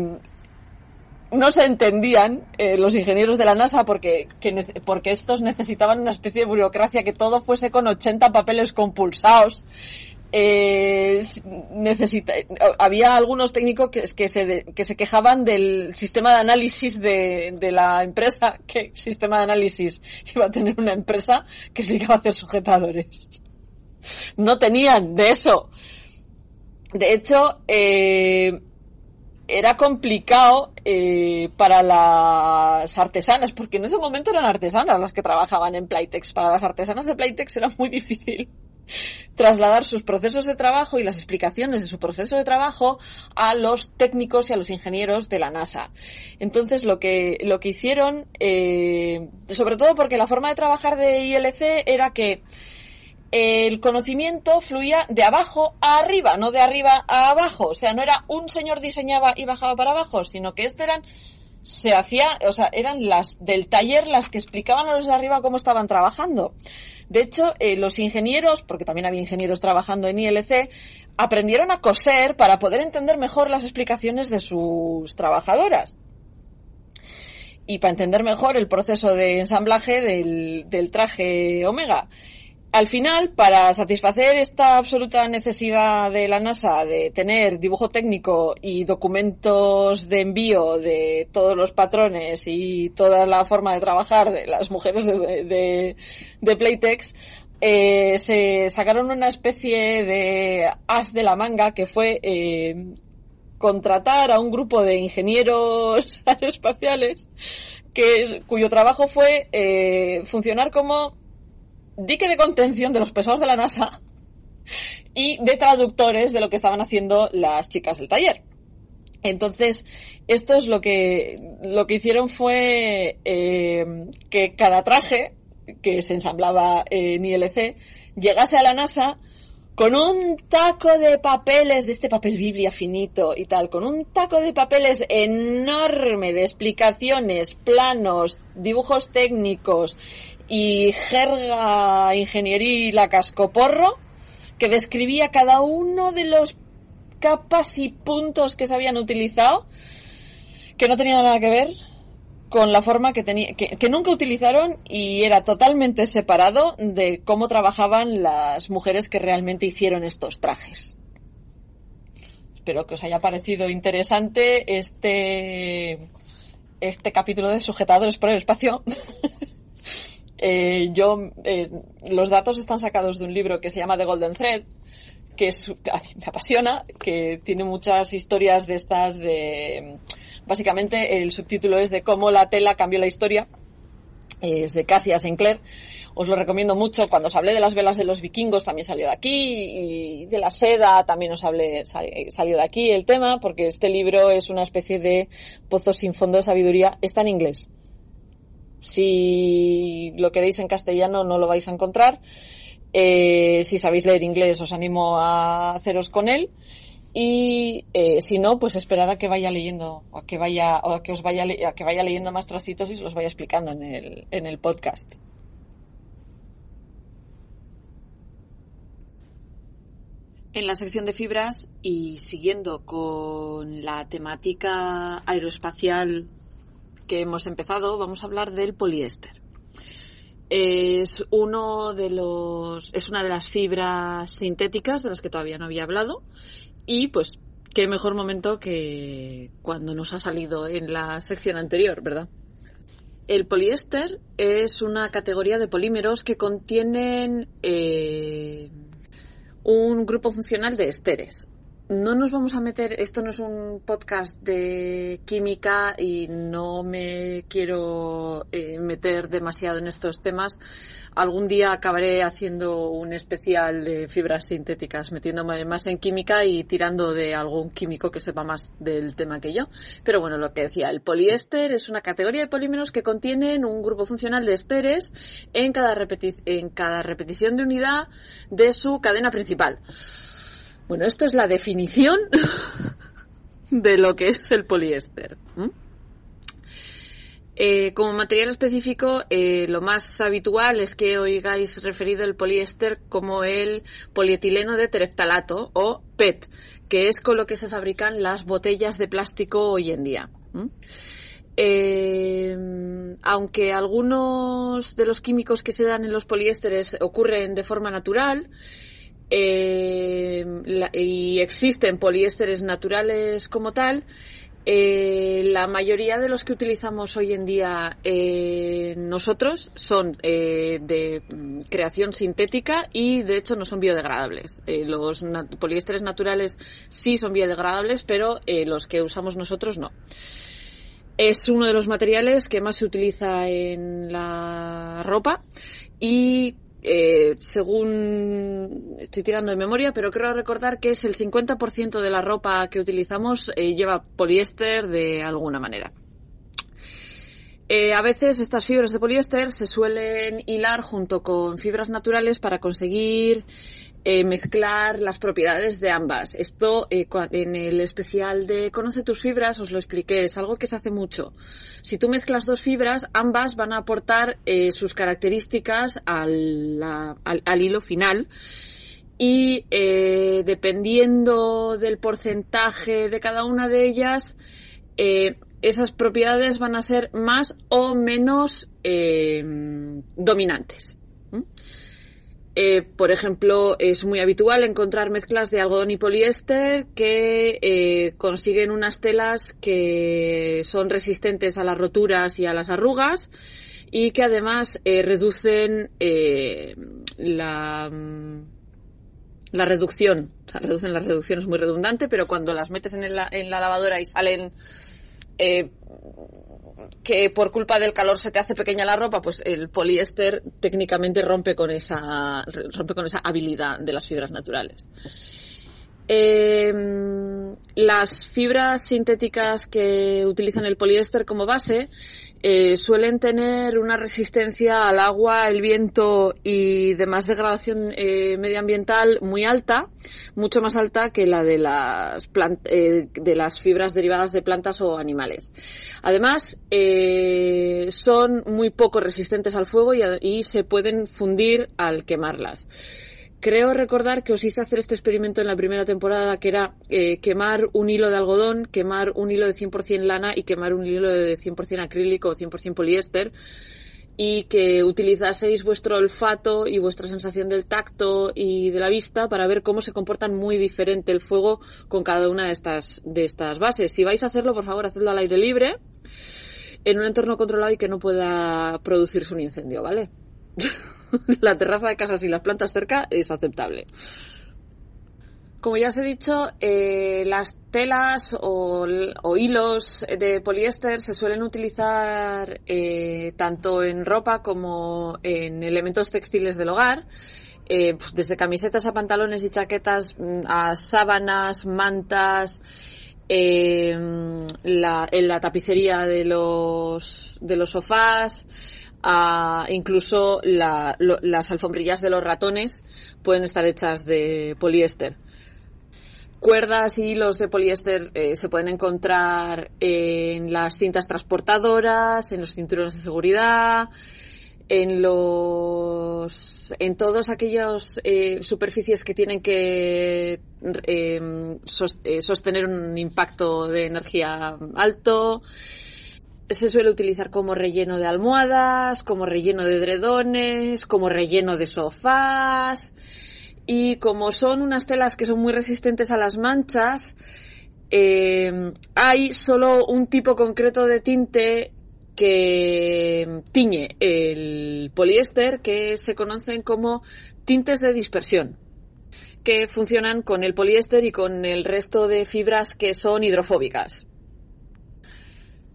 no se entendían los ingenieros de la NASA porque, porque estos necesitaban una especie de burocracia que todo fuese con 80 papeles compulsados eh, necesita, había algunos técnicos que, que, se, que se quejaban del sistema de análisis de, de la empresa, ¿Qué sistema de análisis iba a tener una empresa que se a hacer sujetadores. No tenían de eso. De hecho, eh, era complicado eh, para las artesanas, porque en ese momento eran artesanas las que trabajaban en Playtex. Para las artesanas de Playtex era muy difícil trasladar sus procesos de trabajo y las explicaciones de su proceso de trabajo a los técnicos y a los ingenieros de la NASA. Entonces lo que, lo que hicieron, eh, sobre todo porque la forma de trabajar de ILC era que el conocimiento fluía de abajo a arriba, no de arriba a abajo. O sea, no era un señor diseñaba y bajaba para abajo, sino que esto eran se hacía, o sea, eran las del taller las que explicaban a los de arriba cómo estaban trabajando. De hecho, eh, los ingenieros, porque también había ingenieros trabajando en ILC, aprendieron a coser para poder entender mejor las explicaciones de sus trabajadoras. Y para entender mejor el proceso de ensamblaje del, del traje Omega al final, para satisfacer esta absoluta necesidad de la NASA de tener dibujo técnico y documentos de envío de todos los patrones y toda la forma de trabajar de las mujeres de, Playtex, eh, se sacaron una especie de as de la manga que fue eh, contratar a un grupo de ingenieros aeroespaciales que, cuyo trabajo fue eh, funcionar como dique de contención de los pesados de la NASA y de traductores de lo que estaban haciendo las chicas del taller. Entonces, esto es lo que, lo que hicieron fue eh, que cada traje que se ensamblaba en ILC llegase a la NASA con un taco de papeles, de este papel biblia finito y tal, con un taco de papeles enorme de explicaciones, planos, dibujos técnicos y jerga ingenieril la cascoporro, que describía cada uno de los capas y puntos que se habían utilizado, que no tenía nada que ver con la forma que, tenía, que, que, nunca utilizaron y era totalmente separado de cómo trabajaban las mujeres que realmente hicieron estos trajes. Espero que os haya parecido interesante este, este capítulo de Sujetadores por el Espacio. eh, yo, eh, los datos están sacados de un libro que se llama The Golden Thread, que es, a me apasiona, que tiene muchas historias de estas de Básicamente el subtítulo es de cómo la tela cambió la historia. Es de Cassia Sinclair. Os lo recomiendo mucho. Cuando os hablé de las velas de los vikingos también salió de aquí y de la seda también os hablé, salió de aquí el tema porque este libro es una especie de pozo sin fondo de sabiduría. Está en inglés. Si lo queréis en castellano no lo vais a encontrar. Eh, si sabéis leer inglés os animo a haceros con él y eh, si no, pues esperad a que vaya leyendo, o a que vaya, o que os vaya, a que vaya leyendo más trocitos y os los vaya explicando en el, en el podcast. En la sección de fibras y siguiendo con la temática aeroespacial que hemos empezado, vamos a hablar del poliéster. Es uno de los, es una de las fibras sintéticas de las que todavía no había hablado y pues qué mejor momento que cuando nos ha salido en la sección anterior, ¿verdad? El poliéster es una categoría de polímeros que contienen eh, un grupo funcional de esteres no nos vamos a meter, esto no es un podcast de química y no me quiero eh, meter demasiado en estos temas. Algún día acabaré haciendo un especial de fibras sintéticas, metiéndome más en química y tirando de algún químico que sepa más del tema que yo. Pero bueno, lo que decía, el poliéster es una categoría de polímeros que contienen un grupo funcional de esteres cada, en cada repetición de unidad de su cadena principal. Bueno, esto es la definición de lo que es el poliéster. Eh, como material específico, eh, lo más habitual es que oigáis referido el poliéster como el polietileno de tereftalato o PET, que es con lo que se fabrican las botellas de plástico hoy en día. Eh, aunque algunos de los químicos que se dan en los poliésteres ocurren de forma natural, eh, y existen poliésteres naturales como tal, eh, la mayoría de los que utilizamos hoy en día eh, nosotros son de creación sintética y de hecho no son biodegradables. Los poliésteres naturales sí son biodegradables, pero los que usamos nosotros no. Es uno de los materiales que más se utiliza en la ropa y eh, según estoy tirando de memoria, pero creo recordar que es el 50% de la ropa que utilizamos eh, lleva poliéster de alguna manera. Eh, a veces estas fibras de poliéster se suelen hilar junto con fibras naturales para conseguir eh, mezclar las propiedades de ambas. Esto eh, en el especial de Conoce tus fibras os lo expliqué, es algo que se hace mucho. Si tú mezclas dos fibras, ambas van a aportar eh, sus características al, al, hilo final y dependiendo del porcentaje de cada una de ellas, esas propiedades van a ser más o menos dominantes. Eh, por ejemplo, es muy habitual encontrar mezclas de algodón y poliéster que eh, consiguen unas telas que son resistentes a las roturas y a las arrugas y que además eh, reducen la, la reducción. O sea, reducen la reducción, es muy redundante, pero cuando las metes en la, lavadora y salen que por culpa del calor se te hace pequeña la ropa, pues el poliéster técnicamente rompe con esa, rompe con esa habilidad de las fibras naturales. Eh, las fibras sintéticas que utilizan el poliéster como base eh, suelen tener una resistencia al agua, el viento y demás degradación eh, medioambiental muy alta, mucho más alta que la de las, eh, de las fibras derivadas de plantas o animales. Además, eh, son muy poco resistentes al fuego y se pueden fundir al quemarlas creo recordar que os hice hacer este experimento en la primera temporada, que era eh, quemar un hilo de algodón, quemar un hilo de 100% lana y quemar un hilo de 100% acrílico o 100% poliéster y que utilizaseis vuestro olfato y vuestra sensación del tacto y de la vista para ver cómo se comportan muy diferente el fuego con cada una de estas, de estas bases. Si vais a hacerlo, por favor, hacedlo al aire libre, en un entorno controlado y que no pueda producirse un incendio, ¿vale? la terraza de casa sin las plantas cerca es aceptable. Como ya os he dicho, eh, las telas o, hilos de poliéster se suelen utilizar eh, tanto en ropa como en elementos textiles del hogar. Eh, pues desde camisetas a pantalones y chaquetas mm, a sábanas, mantas, la, en la tapicería de los sofás, a incluso la, las alfombrillas de los ratones pueden estar hechas de poliéster. Cuerdas y hilos de poliéster eh, se pueden encontrar en las cintas transportadoras, en los cinturones de seguridad, en los en todos aquellos eh, superficies que tienen que eh, sostener un impacto de energía alto se suele utilizar como relleno de almohadas, como relleno de edredones, como relleno de sofás. Y como son unas telas que son muy resistentes a las manchas, eh, hay solo un tipo concreto de tinte que tiñe el poliéster que se conocen como tintes de dispersión que funcionan con el poliéster y con el resto de fibras que son hidrofóbicas.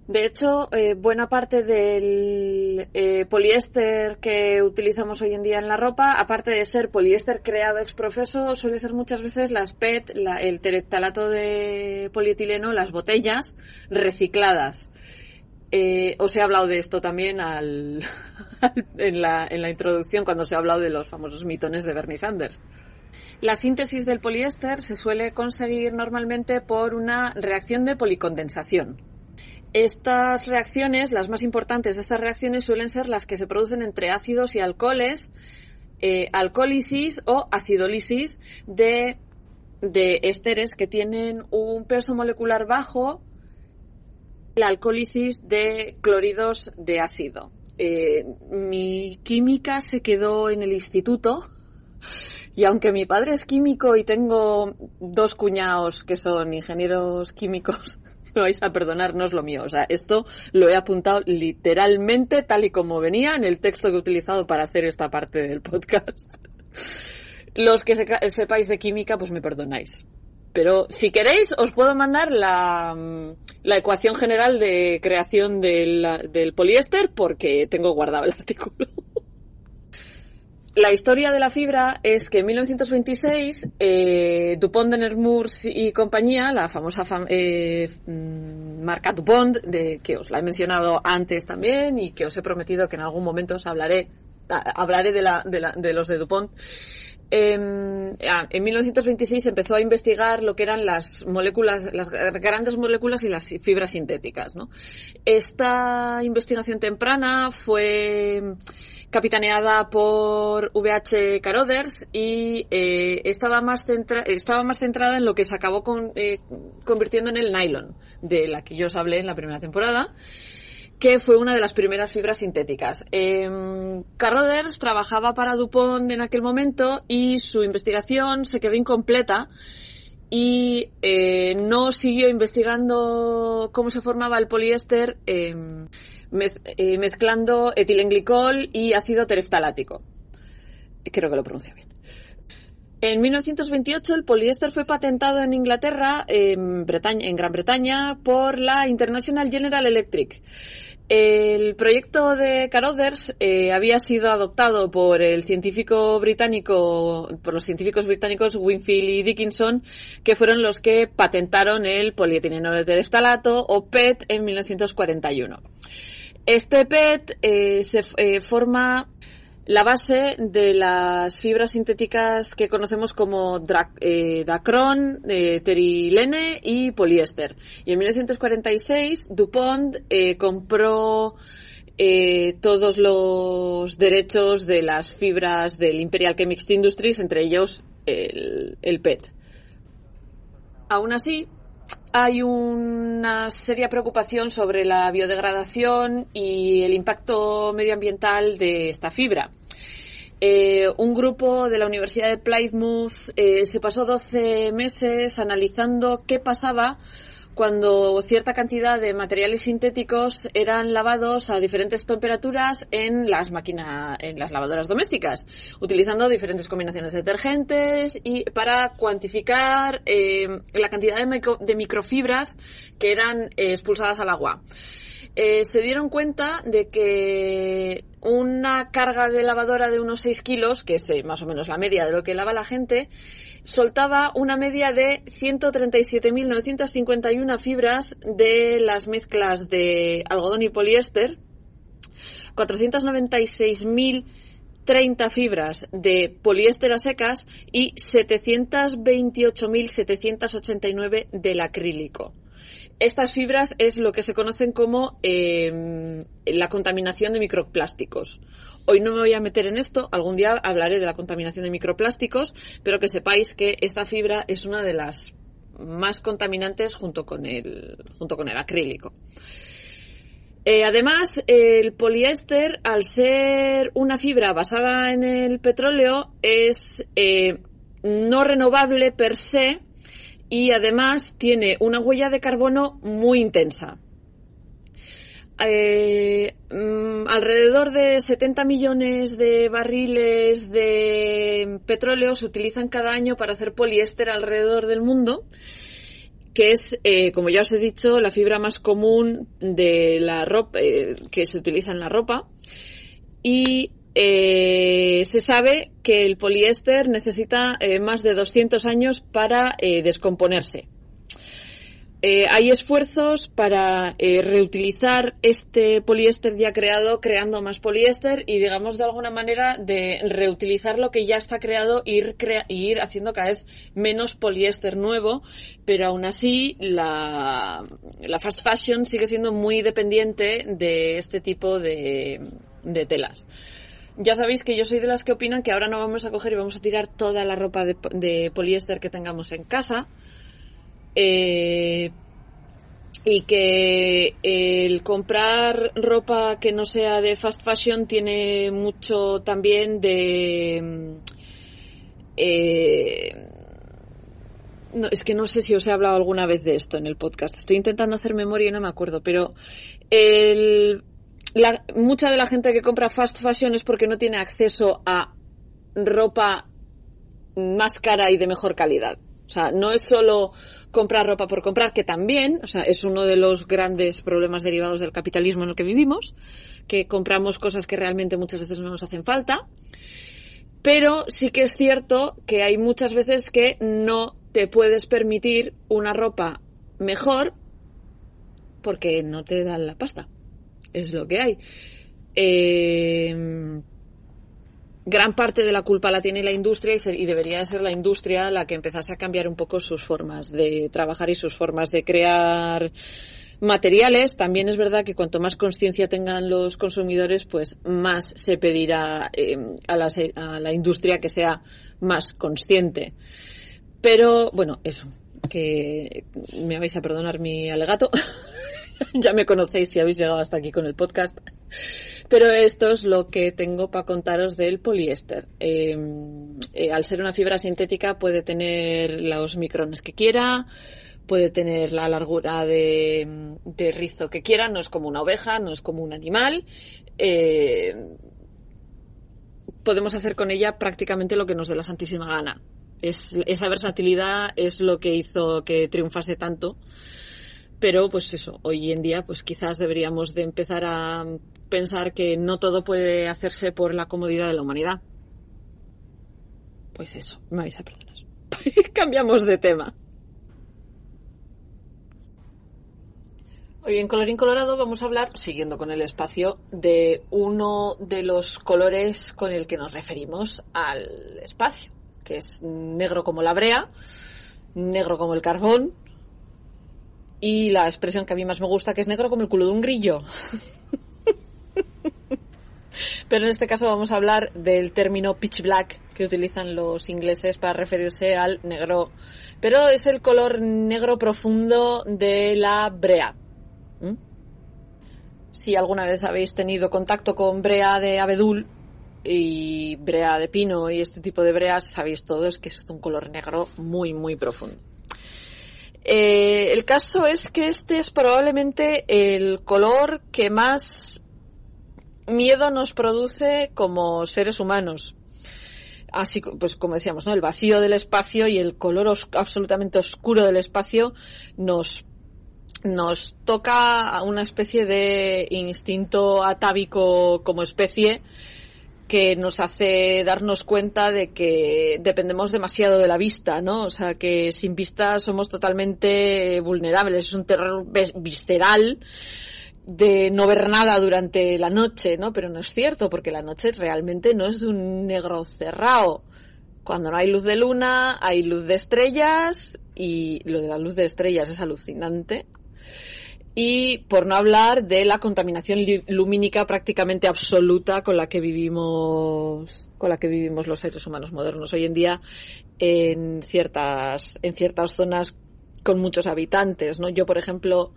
De hecho, eh, buena parte del eh, poliéster que utilizamos hoy en día en la ropa, aparte de ser poliéster creado ex profeso, suele ser muchas veces las PET, el tereftalato de polietileno, las botellas recicladas. Eh, os he hablado de esto también al, en, la, en la introducción cuando se ha hablado de los famosos mitones de Bernie Sanders. La síntesis del poliéster se suele conseguir normalmente por una reacción de policondensación. Estas reacciones, las más importantes de estas reacciones suelen ser las que se producen entre ácidos y alcoholes, eh, alcohólisis o acidólisis de, de ésteres que tienen un peso molecular bajo, la alcohólisis de cloridos de ácido. Eh, mi química se quedó en el instituto y aunque mi padre es químico y tengo dos cuñados que son ingenieros químicos, me vais a perdonar, no es lo mío. O sea, esto lo he apuntado literalmente tal y como venía en el texto que he utilizado para hacer esta parte del podcast. Los que sepáis de química, pues me perdonáis. Pero si queréis, os puedo mandar la, la ecuación general de creación del, del poliéster porque tengo guardado el artículo. La historia de la fibra es que en 1926 eh, Dupont de Nemours y compañía, la famosa fam eh, mm, marca Dupont, que os la he mencionado antes también y que os he prometido que en algún momento os hablaré, hablaré de, de los de Dupont, eh, en 1926 empezó a investigar lo que eran las moléculas, las grandes moléculas y las fibras sintéticas. ¿no? Esta investigación temprana fue capitaneada por VH Caroders y eh, estaba, más estaba más centrada en lo que se acabó eh, convirtiendo en el nylon, de la que yo os hablé en la primera temporada que fue una de las primeras fibras sintéticas. Eh, Carroders trabajaba para DuPont en aquel momento y su investigación se quedó incompleta y eh, no siguió investigando cómo se formaba el poliéster eh, eh, mezclando etilenglicol y ácido tereftalático. Creo que lo pronuncio bien. En 1928 el poliéster fue patentado en Inglaterra, en Gran Bretaña, por la International General Electric. El proyecto de Carothers eh, había sido adoptado por el científico británico, por los científicos británicos Winfield y Dickinson, que fueron los que patentaron el polietileno de estalato o PET en 1941. Este PET eh, se eh, forma la base de las fibras sintéticas que conocemos como eh, dacron, eh, terilene y poliéster. Y en 1946 DuPont eh, compró todos los derechos de las fibras del Imperial Chemist Industries, entre ellos el, el PET. Aún así, hay una seria preocupación sobre la biodegradación y el impacto medioambiental de esta fibra. Eh, un grupo de la Universidad de Plymouth eh, se pasó 12 meses analizando qué pasaba cuando cierta cantidad de materiales sintéticos eran lavados a diferentes temperaturas en las máquinas, en las lavadoras domésticas, utilizando diferentes combinaciones de detergentes y para cuantificar eh, la cantidad de, microfibras que eran expulsadas al agua. Eh, se dieron cuenta de que una carga de lavadora de unos 6 kilos, que es eh, más o menos la media de lo que lava la gente, soltaba una media de 137.951 fibras de las mezclas de algodón y poliéster, 496.030 fibras de poliéster secas y 728.789 del acrílico. Estas fibras es lo que se conocen como eh, la contaminación de microplásticos. Hoy no me voy a meter en esto, algún día hablaré de la contaminación de microplásticos, pero que sepáis que esta fibra es una de las más contaminantes junto con el, junto con el acrílico. Eh, además, el poliéster, al ser una fibra basada en el petróleo, es eh, no renovable per se, y además tiene una huella de carbono muy intensa. Eh, mm, alrededor de 70 millones de barriles de petróleo se utilizan cada año para hacer poliéster alrededor del mundo, que es, eh, como ya os he dicho, la fibra más común de la ropa eh, que se utiliza en la ropa. Y eh, se sabe que el poliéster necesita eh, más de 200 años para eh, descomponerse. hay esfuerzos para reutilizar este poliéster ya creado, creando más poliéster y, digamos, de alguna manera de reutilizar lo que ya está creado e ir, ir haciendo cada vez menos poliéster nuevo, pero aún así la, fast fashion sigue siendo muy dependiente de este tipo de telas. Ya sabéis que yo soy de las que opinan que ahora no vamos a coger y vamos a tirar toda la ropa de, poliéster que tengamos en casa. Eh, y que el comprar ropa que no sea de fast fashion tiene mucho también de... Eh, no, es que no sé si os he hablado alguna vez de esto en el podcast. Estoy intentando hacer memoria y no me acuerdo, pero el la, mucha de la gente que compra fast fashion es porque no tiene acceso a ropa más cara y de mejor calidad. O sea, no es solo comprar ropa por comprar, que también, o sea, es uno de los grandes problemas derivados del capitalismo en el que vivimos, que compramos cosas que realmente muchas veces no nos hacen falta. Pero sí que es cierto que hay muchas veces que no te puedes permitir una ropa mejor porque no te dan la pasta es lo que hay. Eh, gran parte de la culpa la tiene la industria y, debería ser la industria la que empezase a cambiar un poco sus formas de trabajar y sus formas de crear materiales. También es verdad que cuanto más conciencia tengan los consumidores, pues más se pedirá eh, a, la, a la industria que sea más consciente. Pero bueno, eso, que me vais a perdonar mi alegato. ya me conocéis si habéis llegado hasta aquí con el podcast. Pero esto es lo que tengo para contaros del poliéster. Em, eh, al ser una fibra sintética puede tener los micrones que quiera, puede tener la largura de, rizo que quiera, no es como una oveja, no es como un animal. Eh, podemos hacer con ella prácticamente lo que nos dé la santísima gana. Es, esa versatilidad es lo que hizo que triunfase tanto pero pues eso, hoy en día pues quizás deberíamos de empezar a pensar que no todo puede hacerse por la comodidad de la humanidad. Pues eso, me vais a perdonar. Cambiamos de tema. Hoy en Colorín Colorado vamos a hablar, siguiendo con el espacio, de uno de los colores con el que nos referimos al espacio, que es negro como la brea, negro como el carbón, y la expresión que a mí más me gusta, que es negro como el culo de un grillo. Pero en este caso vamos a hablar del término pitch black que utilizan los ingleses para referirse al negro. Pero es el color negro profundo de la brea. ¿Mm? Si alguna vez habéis tenido contacto con brea de abedul y brea de pino y este tipo de breas, sabéis todos que es un color negro muy, muy profundo. Eh, el caso es que este es probablemente el color que más miedo nos produce como seres humanos. Así, pues como decíamos, ¿no? El vacío del espacio y el color absolutamente oscuro del espacio nos nos toca una especie de instinto atávico como especie que nos hace darnos cuenta de que dependemos demasiado de la vista, ¿no? O sea, que sin vista somos totalmente vulnerables. Es un terror visceral de no ver nada durante la noche, ¿no? Pero no es cierto, porque la noche realmente no es de un negro cerrado. Cuando no hay luz de luna, hay luz de estrellas, y lo de la luz de estrellas es alucinante y por no hablar de la contaminación lumínica prácticamente absoluta con la que vivimos con la que vivimos los seres humanos modernos hoy en día en ciertas en ciertas zonas con muchos habitantes no yo por ejemplo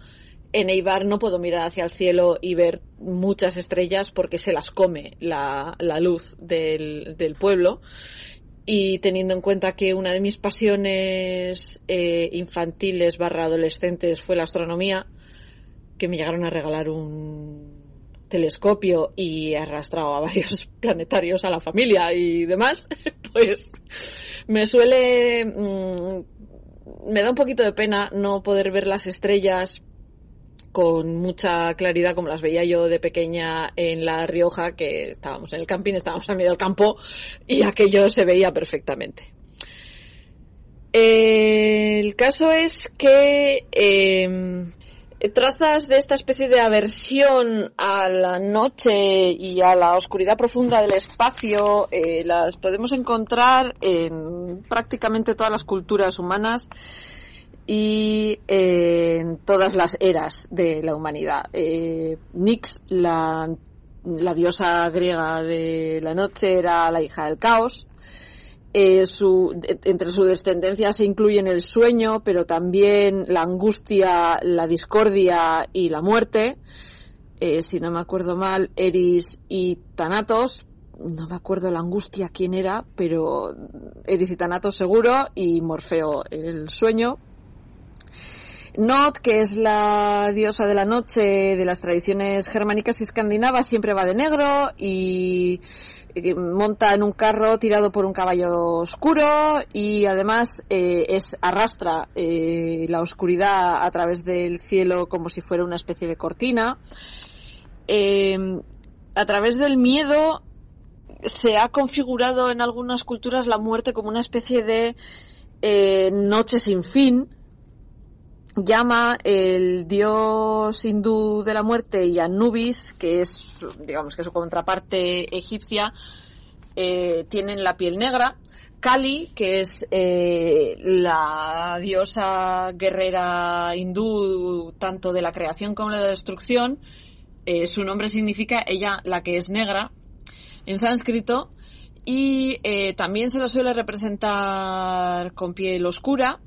en Eibar no puedo mirar hacia el cielo y ver muchas estrellas porque se las come la, luz del, del pueblo. Y teniendo en cuenta que una de mis pasiones eh, infantiles barra adolescentes fue la astronomía, que me llegaron a regalar un telescopio y he arrastrado a varios planetarios a la familia y demás, pues me suele... Mm, me da un poquito de pena no poder ver las estrellas con mucha claridad como las veía yo de pequeña en La Rioja, que estábamos en el camping, estábamos a medio del campo y aquello se veía perfectamente. El caso es que em, trazas de esta especie de aversión a la noche y a la oscuridad profunda del espacio eh, las podemos encontrar en prácticamente todas las culturas humanas y eh, en todas las eras de la humanidad. Eh, Nix, la diosa griega de la noche, era la hija del caos. Eh, entre su descendencia se incluyen el sueño, pero también la angustia, la discordia y la muerte. Eh, si no me acuerdo mal, Eris y Thanatos. No me acuerdo la angustia quién era, pero Eris y Thanatos seguro, y Morfeo el sueño. Not, que es la diosa de la noche de las tradiciones germánicas y escandinavas, siempre va de negro y monta en un carro tirado por un caballo oscuro y además eh, es arrastra eh, la oscuridad a través del cielo como si fuera una especie de cortina. Eh, a través del miedo se ha configurado en algunas culturas la muerte como una especie de noche sin fin llama el dios hindú de la muerte y Anubis, que es, digamos que su contraparte egipcia, eh, tienen la piel negra. Kali, que es eh, la diosa guerrera hindú tanto de la creación como de la destrucción, eh, su nombre significa ella la que es negra en sánscrito y también se la suele representar con piel oscura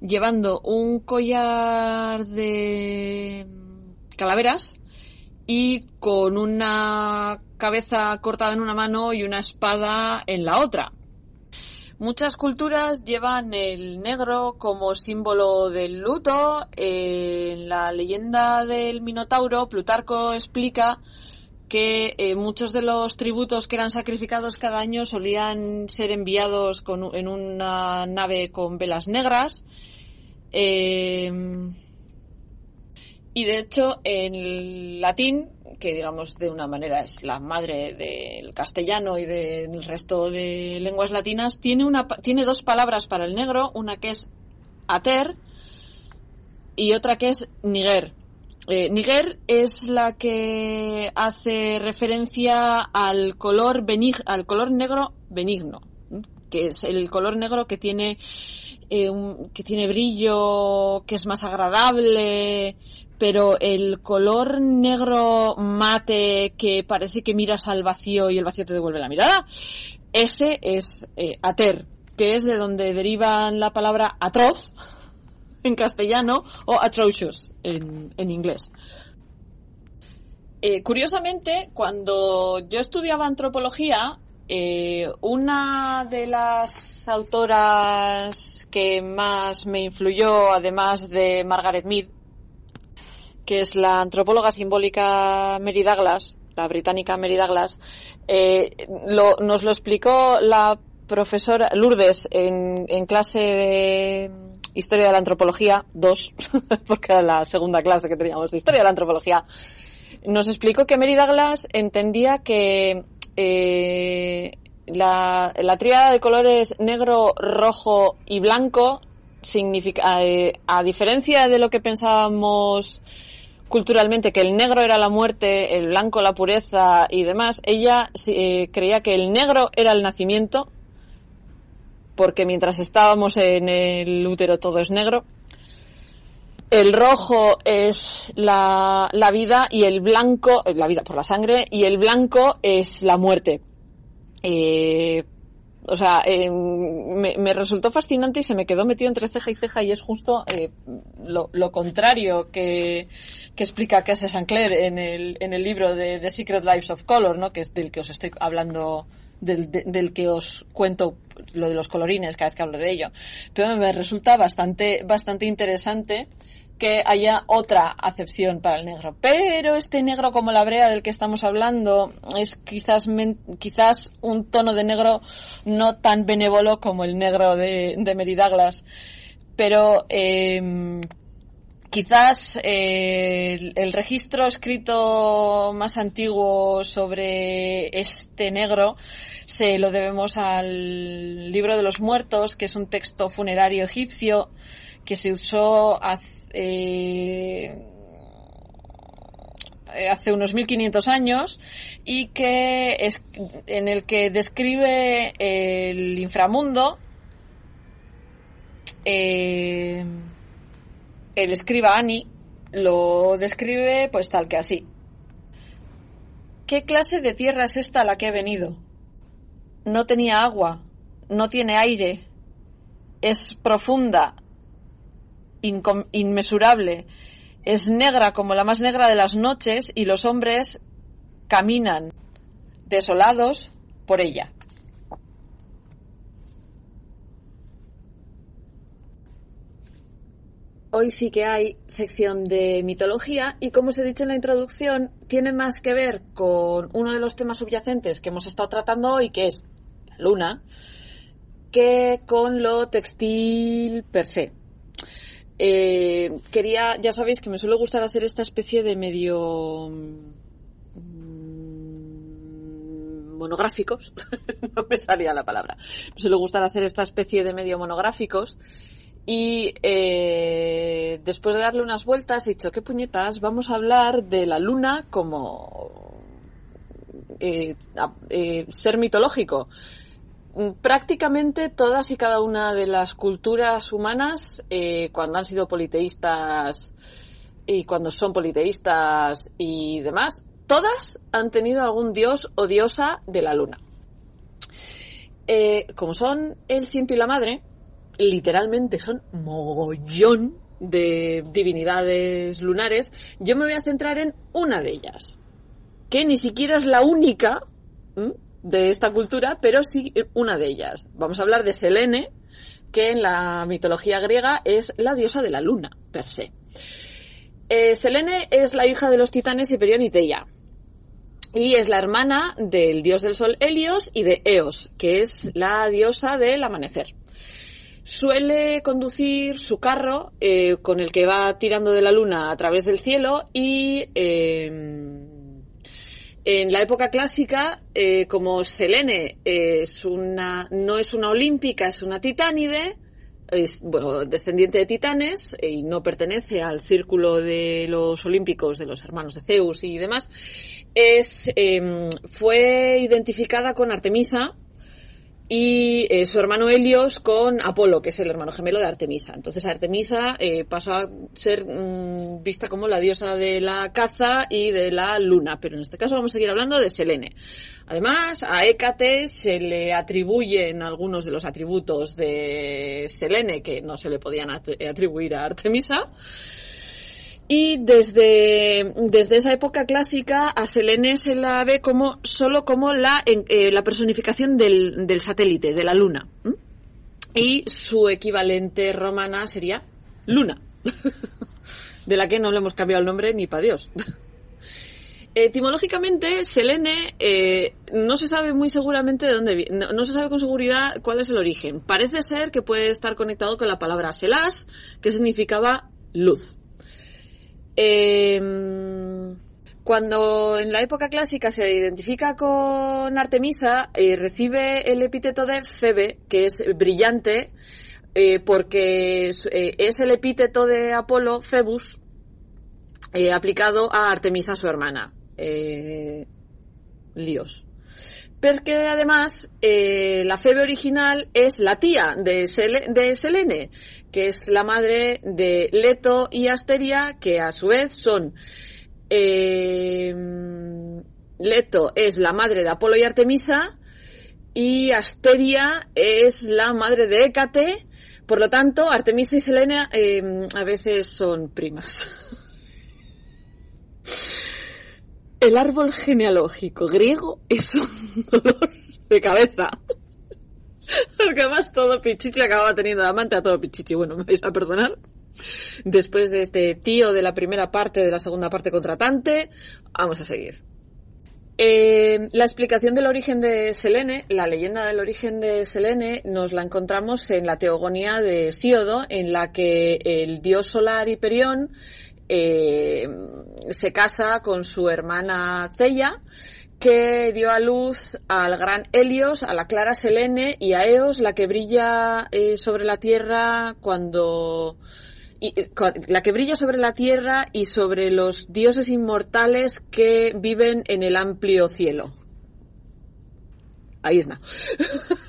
llevando un collar de calaveras y con una cabeza cortada en una mano y una espada en la otra. Muchas culturas llevan el negro como símbolo del luto. En la leyenda del Minotauro, Plutarco explica que eh, muchos de los tributos que eran sacrificados cada año solían ser enviados en una nave con velas negras. Eh, Y de hecho, en latín, que digamos de una manera es la madre del castellano y del resto de lenguas latinas, tiene, una, tiene dos palabras para el negro, una que es ater y otra que es niger. Eh, niger es la que hace referencia al color, al color negro benigno, que es el color negro que tiene eh, que tiene brillo, que es más agradable, pero el color negro mate que parece que miras al vacío y el vacío te devuelve la mirada, ese es eh, ater, que es de donde derivan la palabra atroz en castellano o atrocious en, en inglés. Eh, curiosamente, cuando yo estudiaba antropología, eh, una de las autoras que más me influyó, además de Margaret Mead, que es la antropóloga simbólica Mary Douglas, la británica Mary Douglas, eh, nos lo explicó la profesora Lourdes en, en clase de Historia de la Antropología 2, porque era la segunda clase que teníamos de Historia de la Antropología. Nos explicó que Mary Douglas entendía que eh, la, la tríada de colores negro, rojo y blanco significa, eh, a diferencia de lo que pensábamos culturalmente que el negro era la muerte, el blanco la pureza y demás, ella eh, creía que el negro era el nacimiento, porque mientras estábamos en el útero todo es negro. El rojo es la, la vida y el blanco, la vida por la sangre, y el blanco es la muerte. Eh, o sea, eh, me, resultó fascinante y se me quedó metido entre ceja y ceja y es justo eh, lo, lo, contrario que, que explica Cass Sancler en el, en el libro de The Secret Lives of Color, ¿no? que es del que os estoy hablando del, del, que os cuento lo de los colorines cada vez que hablo de ello. Pero me resulta bastante, bastante interesante que haya otra acepción para el negro. Pero este negro como la brea del que estamos hablando es quizás, quizás un tono de negro no tan benévolo como el negro de, de Douglas. Pero eh, quizás eh, el, el, registro escrito más antiguo sobre este negro se lo debemos al libro de los muertos, que es un texto funerario egipcio que se usó hace eh, hace unos 1500 años y que es en el que describe el inframundo eh, el escriba Ani lo describe pues tal que así ¿Qué clase de tierra es esta a la que he venido? No tenía agua, no tiene aire, es profunda, inmesurable, es negra como la más negra de las noches y los hombres caminan desolados por ella. Hoy sí que hay sección de mitología y como os he dicho en la introducción, tiene más que ver con uno de los temas subyacentes que hemos estado tratando hoy, que es la luna, que con lo textil per se. Eh, quería, ya sabéis que me suele gustar hacer esta especie de medio mm, monográficos, no me salía la palabra, me suele gustar hacer esta especie de medio monográficos. Y eh, después de darle unas vueltas he dicho, ¿qué puñetas? Vamos a hablar de la luna como eh, eh, ser mitológico prácticamente todas y cada una de las culturas humanas, eh, cuando han sido politeístas y cuando son politeístas y demás, todas han tenido algún dios o diosa de la luna. Eh, como son el ciento y la madre, literalmente son mogollón de divinidades lunares, yo me voy a centrar en una de ellas, que ni siquiera es la única, de esta cultura, pero sí una de ellas. Vamos a hablar de Selene, que en la mitología griega es la diosa de la luna, per se. Eh, Selene es la hija de los titanes Hiperión y Teia. Y es la hermana del dios del sol Helios y de Eos, que es la diosa del amanecer. suele conducir su carro eh, con el que va tirando de la luna a través del cielo y eh, en la época clásica, eh, como Selene no es una olímpica, es una titánide, es bueno, descendiente de titanes eh, y no pertenece al círculo de los olímpicos de los hermanos de Zeus y demás, em, fue identificada con Artemisa, y eh, su hermano Helios con Apolo, que es el hermano gemelo de Artemisa. Entonces Artemisa eh, pasó a ser mm, vista como la diosa de la caza y de la luna, pero en este caso vamos a seguir hablando de Selene. Además, a Hécate se le atribuyen algunos de los atributos de Selene que no se le podían atribuir a Artemisa. Y desde, desde esa época clásica a Selene se la ve como solo como la, eh, la personificación del, del, satélite, de la luna. Y su equivalente romana sería Luna, de la que no le hemos cambiado el nombre ni para Dios. Etimológicamente, Selene eh, no se sabe muy seguramente de dónde viene, no, no, se sabe con seguridad cuál es el origen. Parece ser que puede estar conectado con la palabra selas, que significaba luz. Eh, cuando en la época clásica se identifica con Artemisa, eh, recibe el epíteto de Febe, que es brillante, eh, porque es, eh, es, el epíteto de Apolo, Febus, aplicado a Artemisa, su hermana. líos. Porque además la Febe original es la tía de, Sel de Selene, que es la madre de Leto y Asteria, que a su vez son... Eh, Leto es la madre de Apolo y Artemisa y Asteria es la madre de Hécate. Por lo tanto, Artemisa y Selena eh, a veces son primas. El árbol genealógico griego es un dolor de cabeza. Porque además todo Pichichi acababa teniendo amante a todo Pichichi. Bueno, me vais a perdonar. Después de este tío de la primera parte, de la segunda parte contratante, vamos a seguir. Eh, la explicación del origen de Selene, la leyenda del origen de Selene, nos la encontramos en la Teogonía de Síodo, en la que el dios solar Hiperión eh, se casa con su hermana Ceia que dio a luz al gran Helios, a la clara Selene y a Eos, la que brilla eh, sobre la tierra cuando y, eh, la que brilla sobre la tierra y sobre los dioses inmortales que viven en el amplio cielo. Ahí está.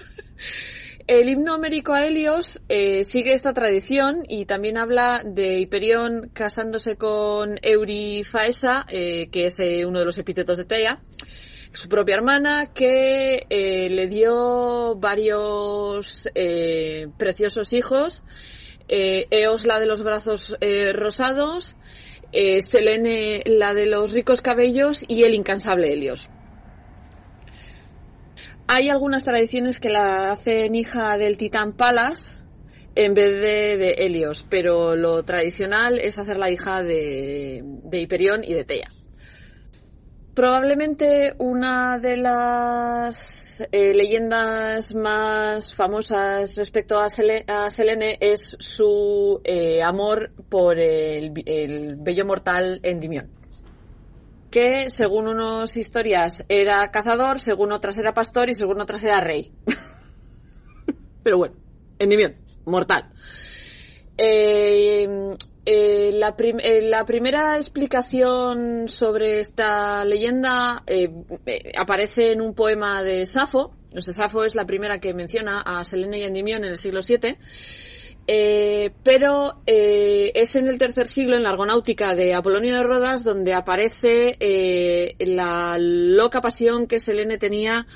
El himno homérico a Helios eh, sigue esta tradición y también habla de Hiperión casándose con Eurifaesa, eh, que es eh, uno de los epítetos de Tea, su propia hermana, que le dio varios preciosos hijos, Eos la de los brazos rosados, Selene la de los ricos cabellos. Y el incansable Helios. Hay algunas tradiciones que la hacen hija del titán Palas en vez de, de Helios, pero lo tradicional es hacerla hija de, de Hiperión y de Tea. Probablemente una de las eh, leyendas más famosas respecto a, Sele a Selene es su eh, amor por el, el bello mortal Endymion que según unas historias era cazador, según otras era pastor y según otras era rey. Pero bueno, Endymion, mortal. Eh, eh, eh, la, primera explicación sobre esta leyenda aparece en un poema de Safo. Safo es la primera que menciona a Selene y Endymion en el siglo VII. Eh, pero eh, es en el tercer siglo, en la argonáutica de Apolonio de Rodas, donde aparece eh, la loca pasión que Selene tenía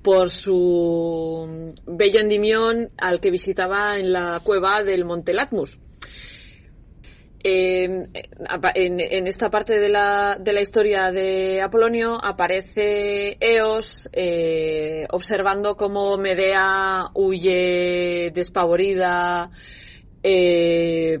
por su bello endimión al que visitaba en la cueva del Monte Latmus. En, en, esta parte de la, de la, historia de Apolonio aparece Eos observando cómo Medea huye despavorida eh,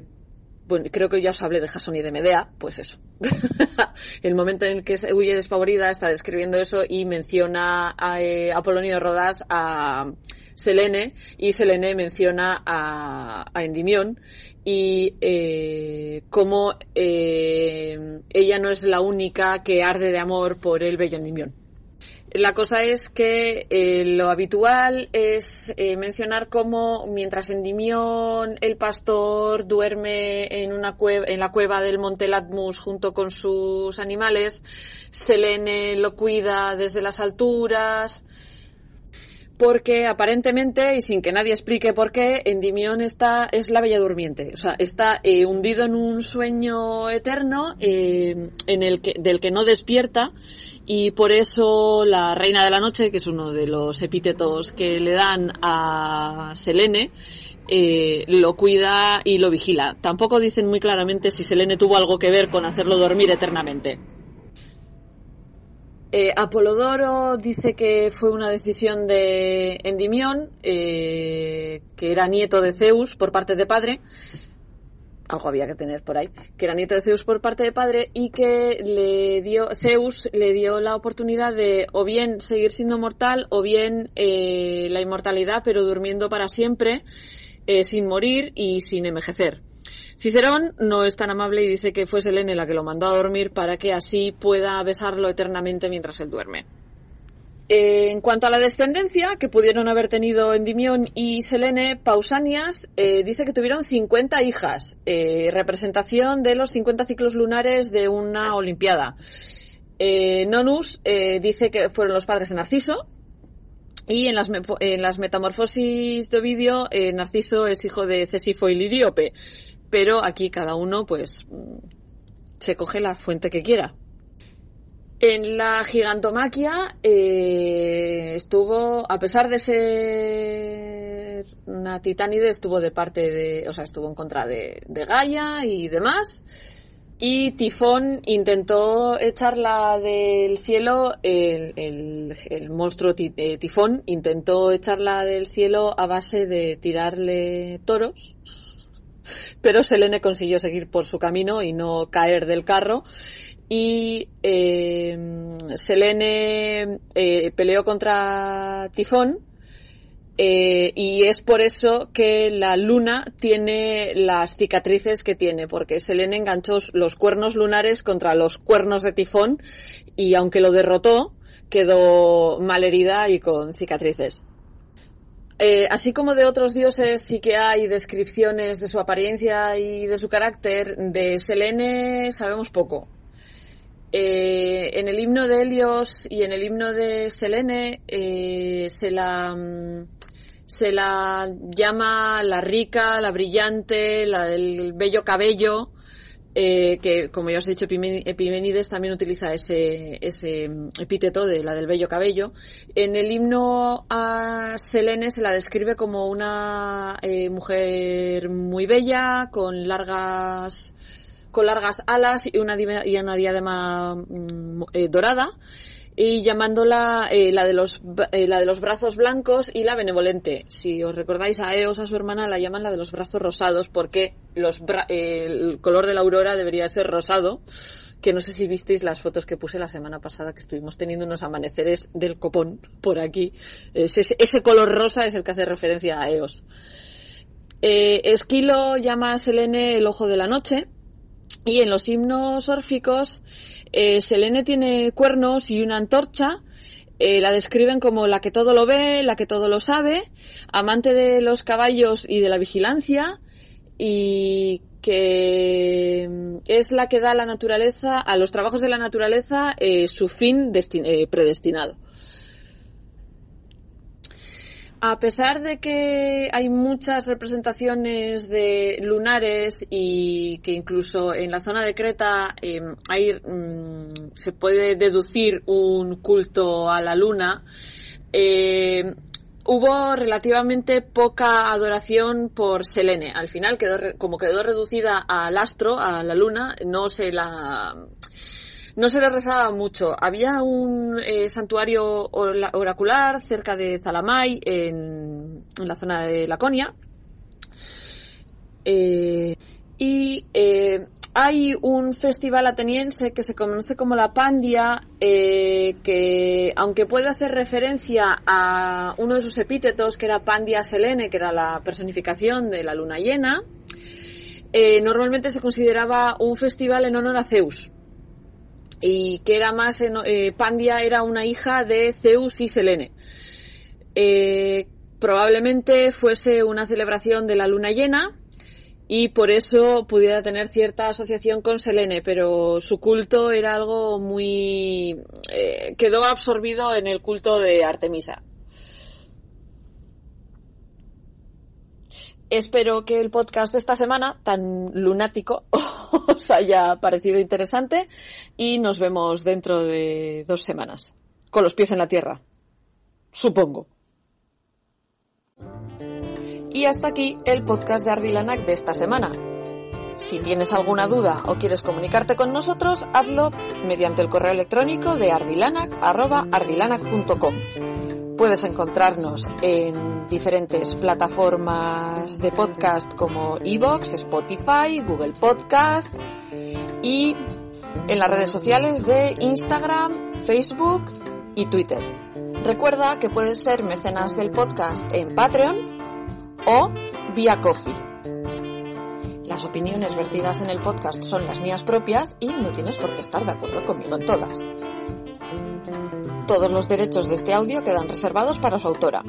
bueno, creo que ya os hablé de Jason y de Medea, pues eso. el momento en el que se huye despavorida está describiendo eso y menciona a eh, Apolonio Rodas a Selene y Selene menciona a, a Endimión y eh, cómo eh, ella no es la única que arde de amor por el bello Endimión. La cosa es que eh, lo habitual es eh, mencionar cómo mientras Endimión el pastor duerme en una cueva, en la cueva del Monte Latmus junto con sus animales, Selene lo cuida desde las alturas, porque aparentemente, y sin que nadie explique por qué, Endimión está, es la bella durmiente. O sea, está eh, hundido en un sueño eterno en el que, del que no despierta y por eso la reina de la noche, que es uno de los epítetos que le dan a Selene, eh, lo cuida y lo vigila. Tampoco dicen muy claramente si Selene tuvo algo que ver con hacerlo dormir eternamente. Eh, Apolodoro dice que fue una decisión de Endimión, eh, que era nieto de Zeus por parte de padre, algo había que tener por ahí, que era nieto de Zeus por parte de padre y que le dio, Zeus le dio la oportunidad de o bien seguir siendo mortal o bien eh, la inmortalidad pero durmiendo para siempre, eh, sin morir y sin envejecer. Cicerón no es tan amable y dice que fue Selene la que lo mandó a dormir para que así pueda besarlo eternamente mientras él duerme. Eh, en cuanto a la descendencia que pudieron haber tenido Endimión y Selene, Pausanias eh, dice que tuvieron 50 hijas, eh, representación de los 50 ciclos lunares de una Olimpiada. Nonus dice que fueron los padres de Narciso, y en las, en las metamorfosis de Ovidio, Narciso es hijo de Cesifo y Liríope. Pero aquí cada uno, pues, mm, se coge la fuente que quiera. En la gigantomaquia eh, estuvo, a pesar de ser una titánide, estuvo de parte de, o sea, estuvo en contra de, Gaia y demás. Y Tifón intentó echarla del cielo, el, el- monstruo eh, Tifón intentó echarla del cielo a base de tirarle toros, pero Selene consiguió seguir por su camino y no caer del carro. Y eh, Selene eh, peleó contra Tifón eh, y es por eso que la luna tiene las cicatrices que tiene, porque Selene enganchó los cuernos lunares contra los cuernos de tifón y aunque lo derrotó, quedó malherida y con cicatrices. Eh, así como de otros dioses sí que hay descripciones de su apariencia y de su carácter, de Selene sabemos poco. Eh, en el himno de Helios y en el himno de Selene eh, se la mm, se la llama la rica, la brillante, la del bello cabello, eh, que como ya os he dicho Epimeni- Epimenides también utiliza ese, ese mm, epíteto de la del bello cabello. En el himno a Selene se la describe como una mujer muy bella, con largas con largas alas y una, diadema mm, eh, dorada y llamándola eh, la de los eh, la de los brazos blancos y la benevolente. Si os recordáis a Eos, a su hermana, la llaman la de los brazos rosados porque el color de la aurora debería ser rosado. Que no sé si visteis las fotos que puse la semana pasada que estuvimos teniendo unos amaneceres del copón por aquí. Ese, ese color rosa es el que hace referencia a Eos. Esquilo llama a Selene el ojo de la noche y en los himnos órficos, eh, Selene tiene cuernos y una antorcha. eh, la describen como la que todo lo ve, la que todo lo sabe, amante de los caballos y de la vigilancia, y que mm, es la que da la naturaleza, a los trabajos de la naturaleza, eh, su fin eh, predestinado. A pesar de que hay muchas representaciones de lunares y que incluso en la zona de Creta hay, mm, se puede deducir un culto a la luna, eh, hubo relativamente poca adoración por Selene. Al final quedó, como quedó reducida al astro, a la luna, no se la, no se le rezaba mucho. Había un eh, santuario ora- oracular cerca de Zalamay, en, la zona de Laconia. Eh, Y eh, hay un festival ateniense que se conoce como la Pandia, que aunque puede hacer referencia a uno de sus epítetos, que era Pandia Selene, que era la personificación de la luna llena, normalmente se consideraba un festival en honor a Zeus. Y que era más, eh, Pandia era una hija de Zeus y Selene. Eh, probablemente fuese una celebración de la luna llena, y por eso pudiera tener cierta asociación con Selene, pero su culto era algo muy... Eh, quedó absorbido en el culto de Artemisa. Espero que el podcast de esta semana, tan lunático, os haya parecido interesante y nos vemos dentro de dos semanas, con los pies en la tierra. Supongo. Y hasta aquí el podcast de Ardilanac de esta semana. Si tienes alguna duda o quieres comunicarte con nosotros, hazlo mediante el correo electrónico de ardilanac.com. Puedes encontrarnos en diferentes plataformas de podcast como Evox, Spotify, Google Podcast y en las redes sociales de Instagram, Facebook y Twitter. Recuerda que puedes ser mecenas del podcast en Patreon o vía Coffee. Las opiniones vertidas en el podcast son las mías propias y no tienes por qué estar de acuerdo conmigo en todas. Todos los derechos de este audio quedan reservados para su autora.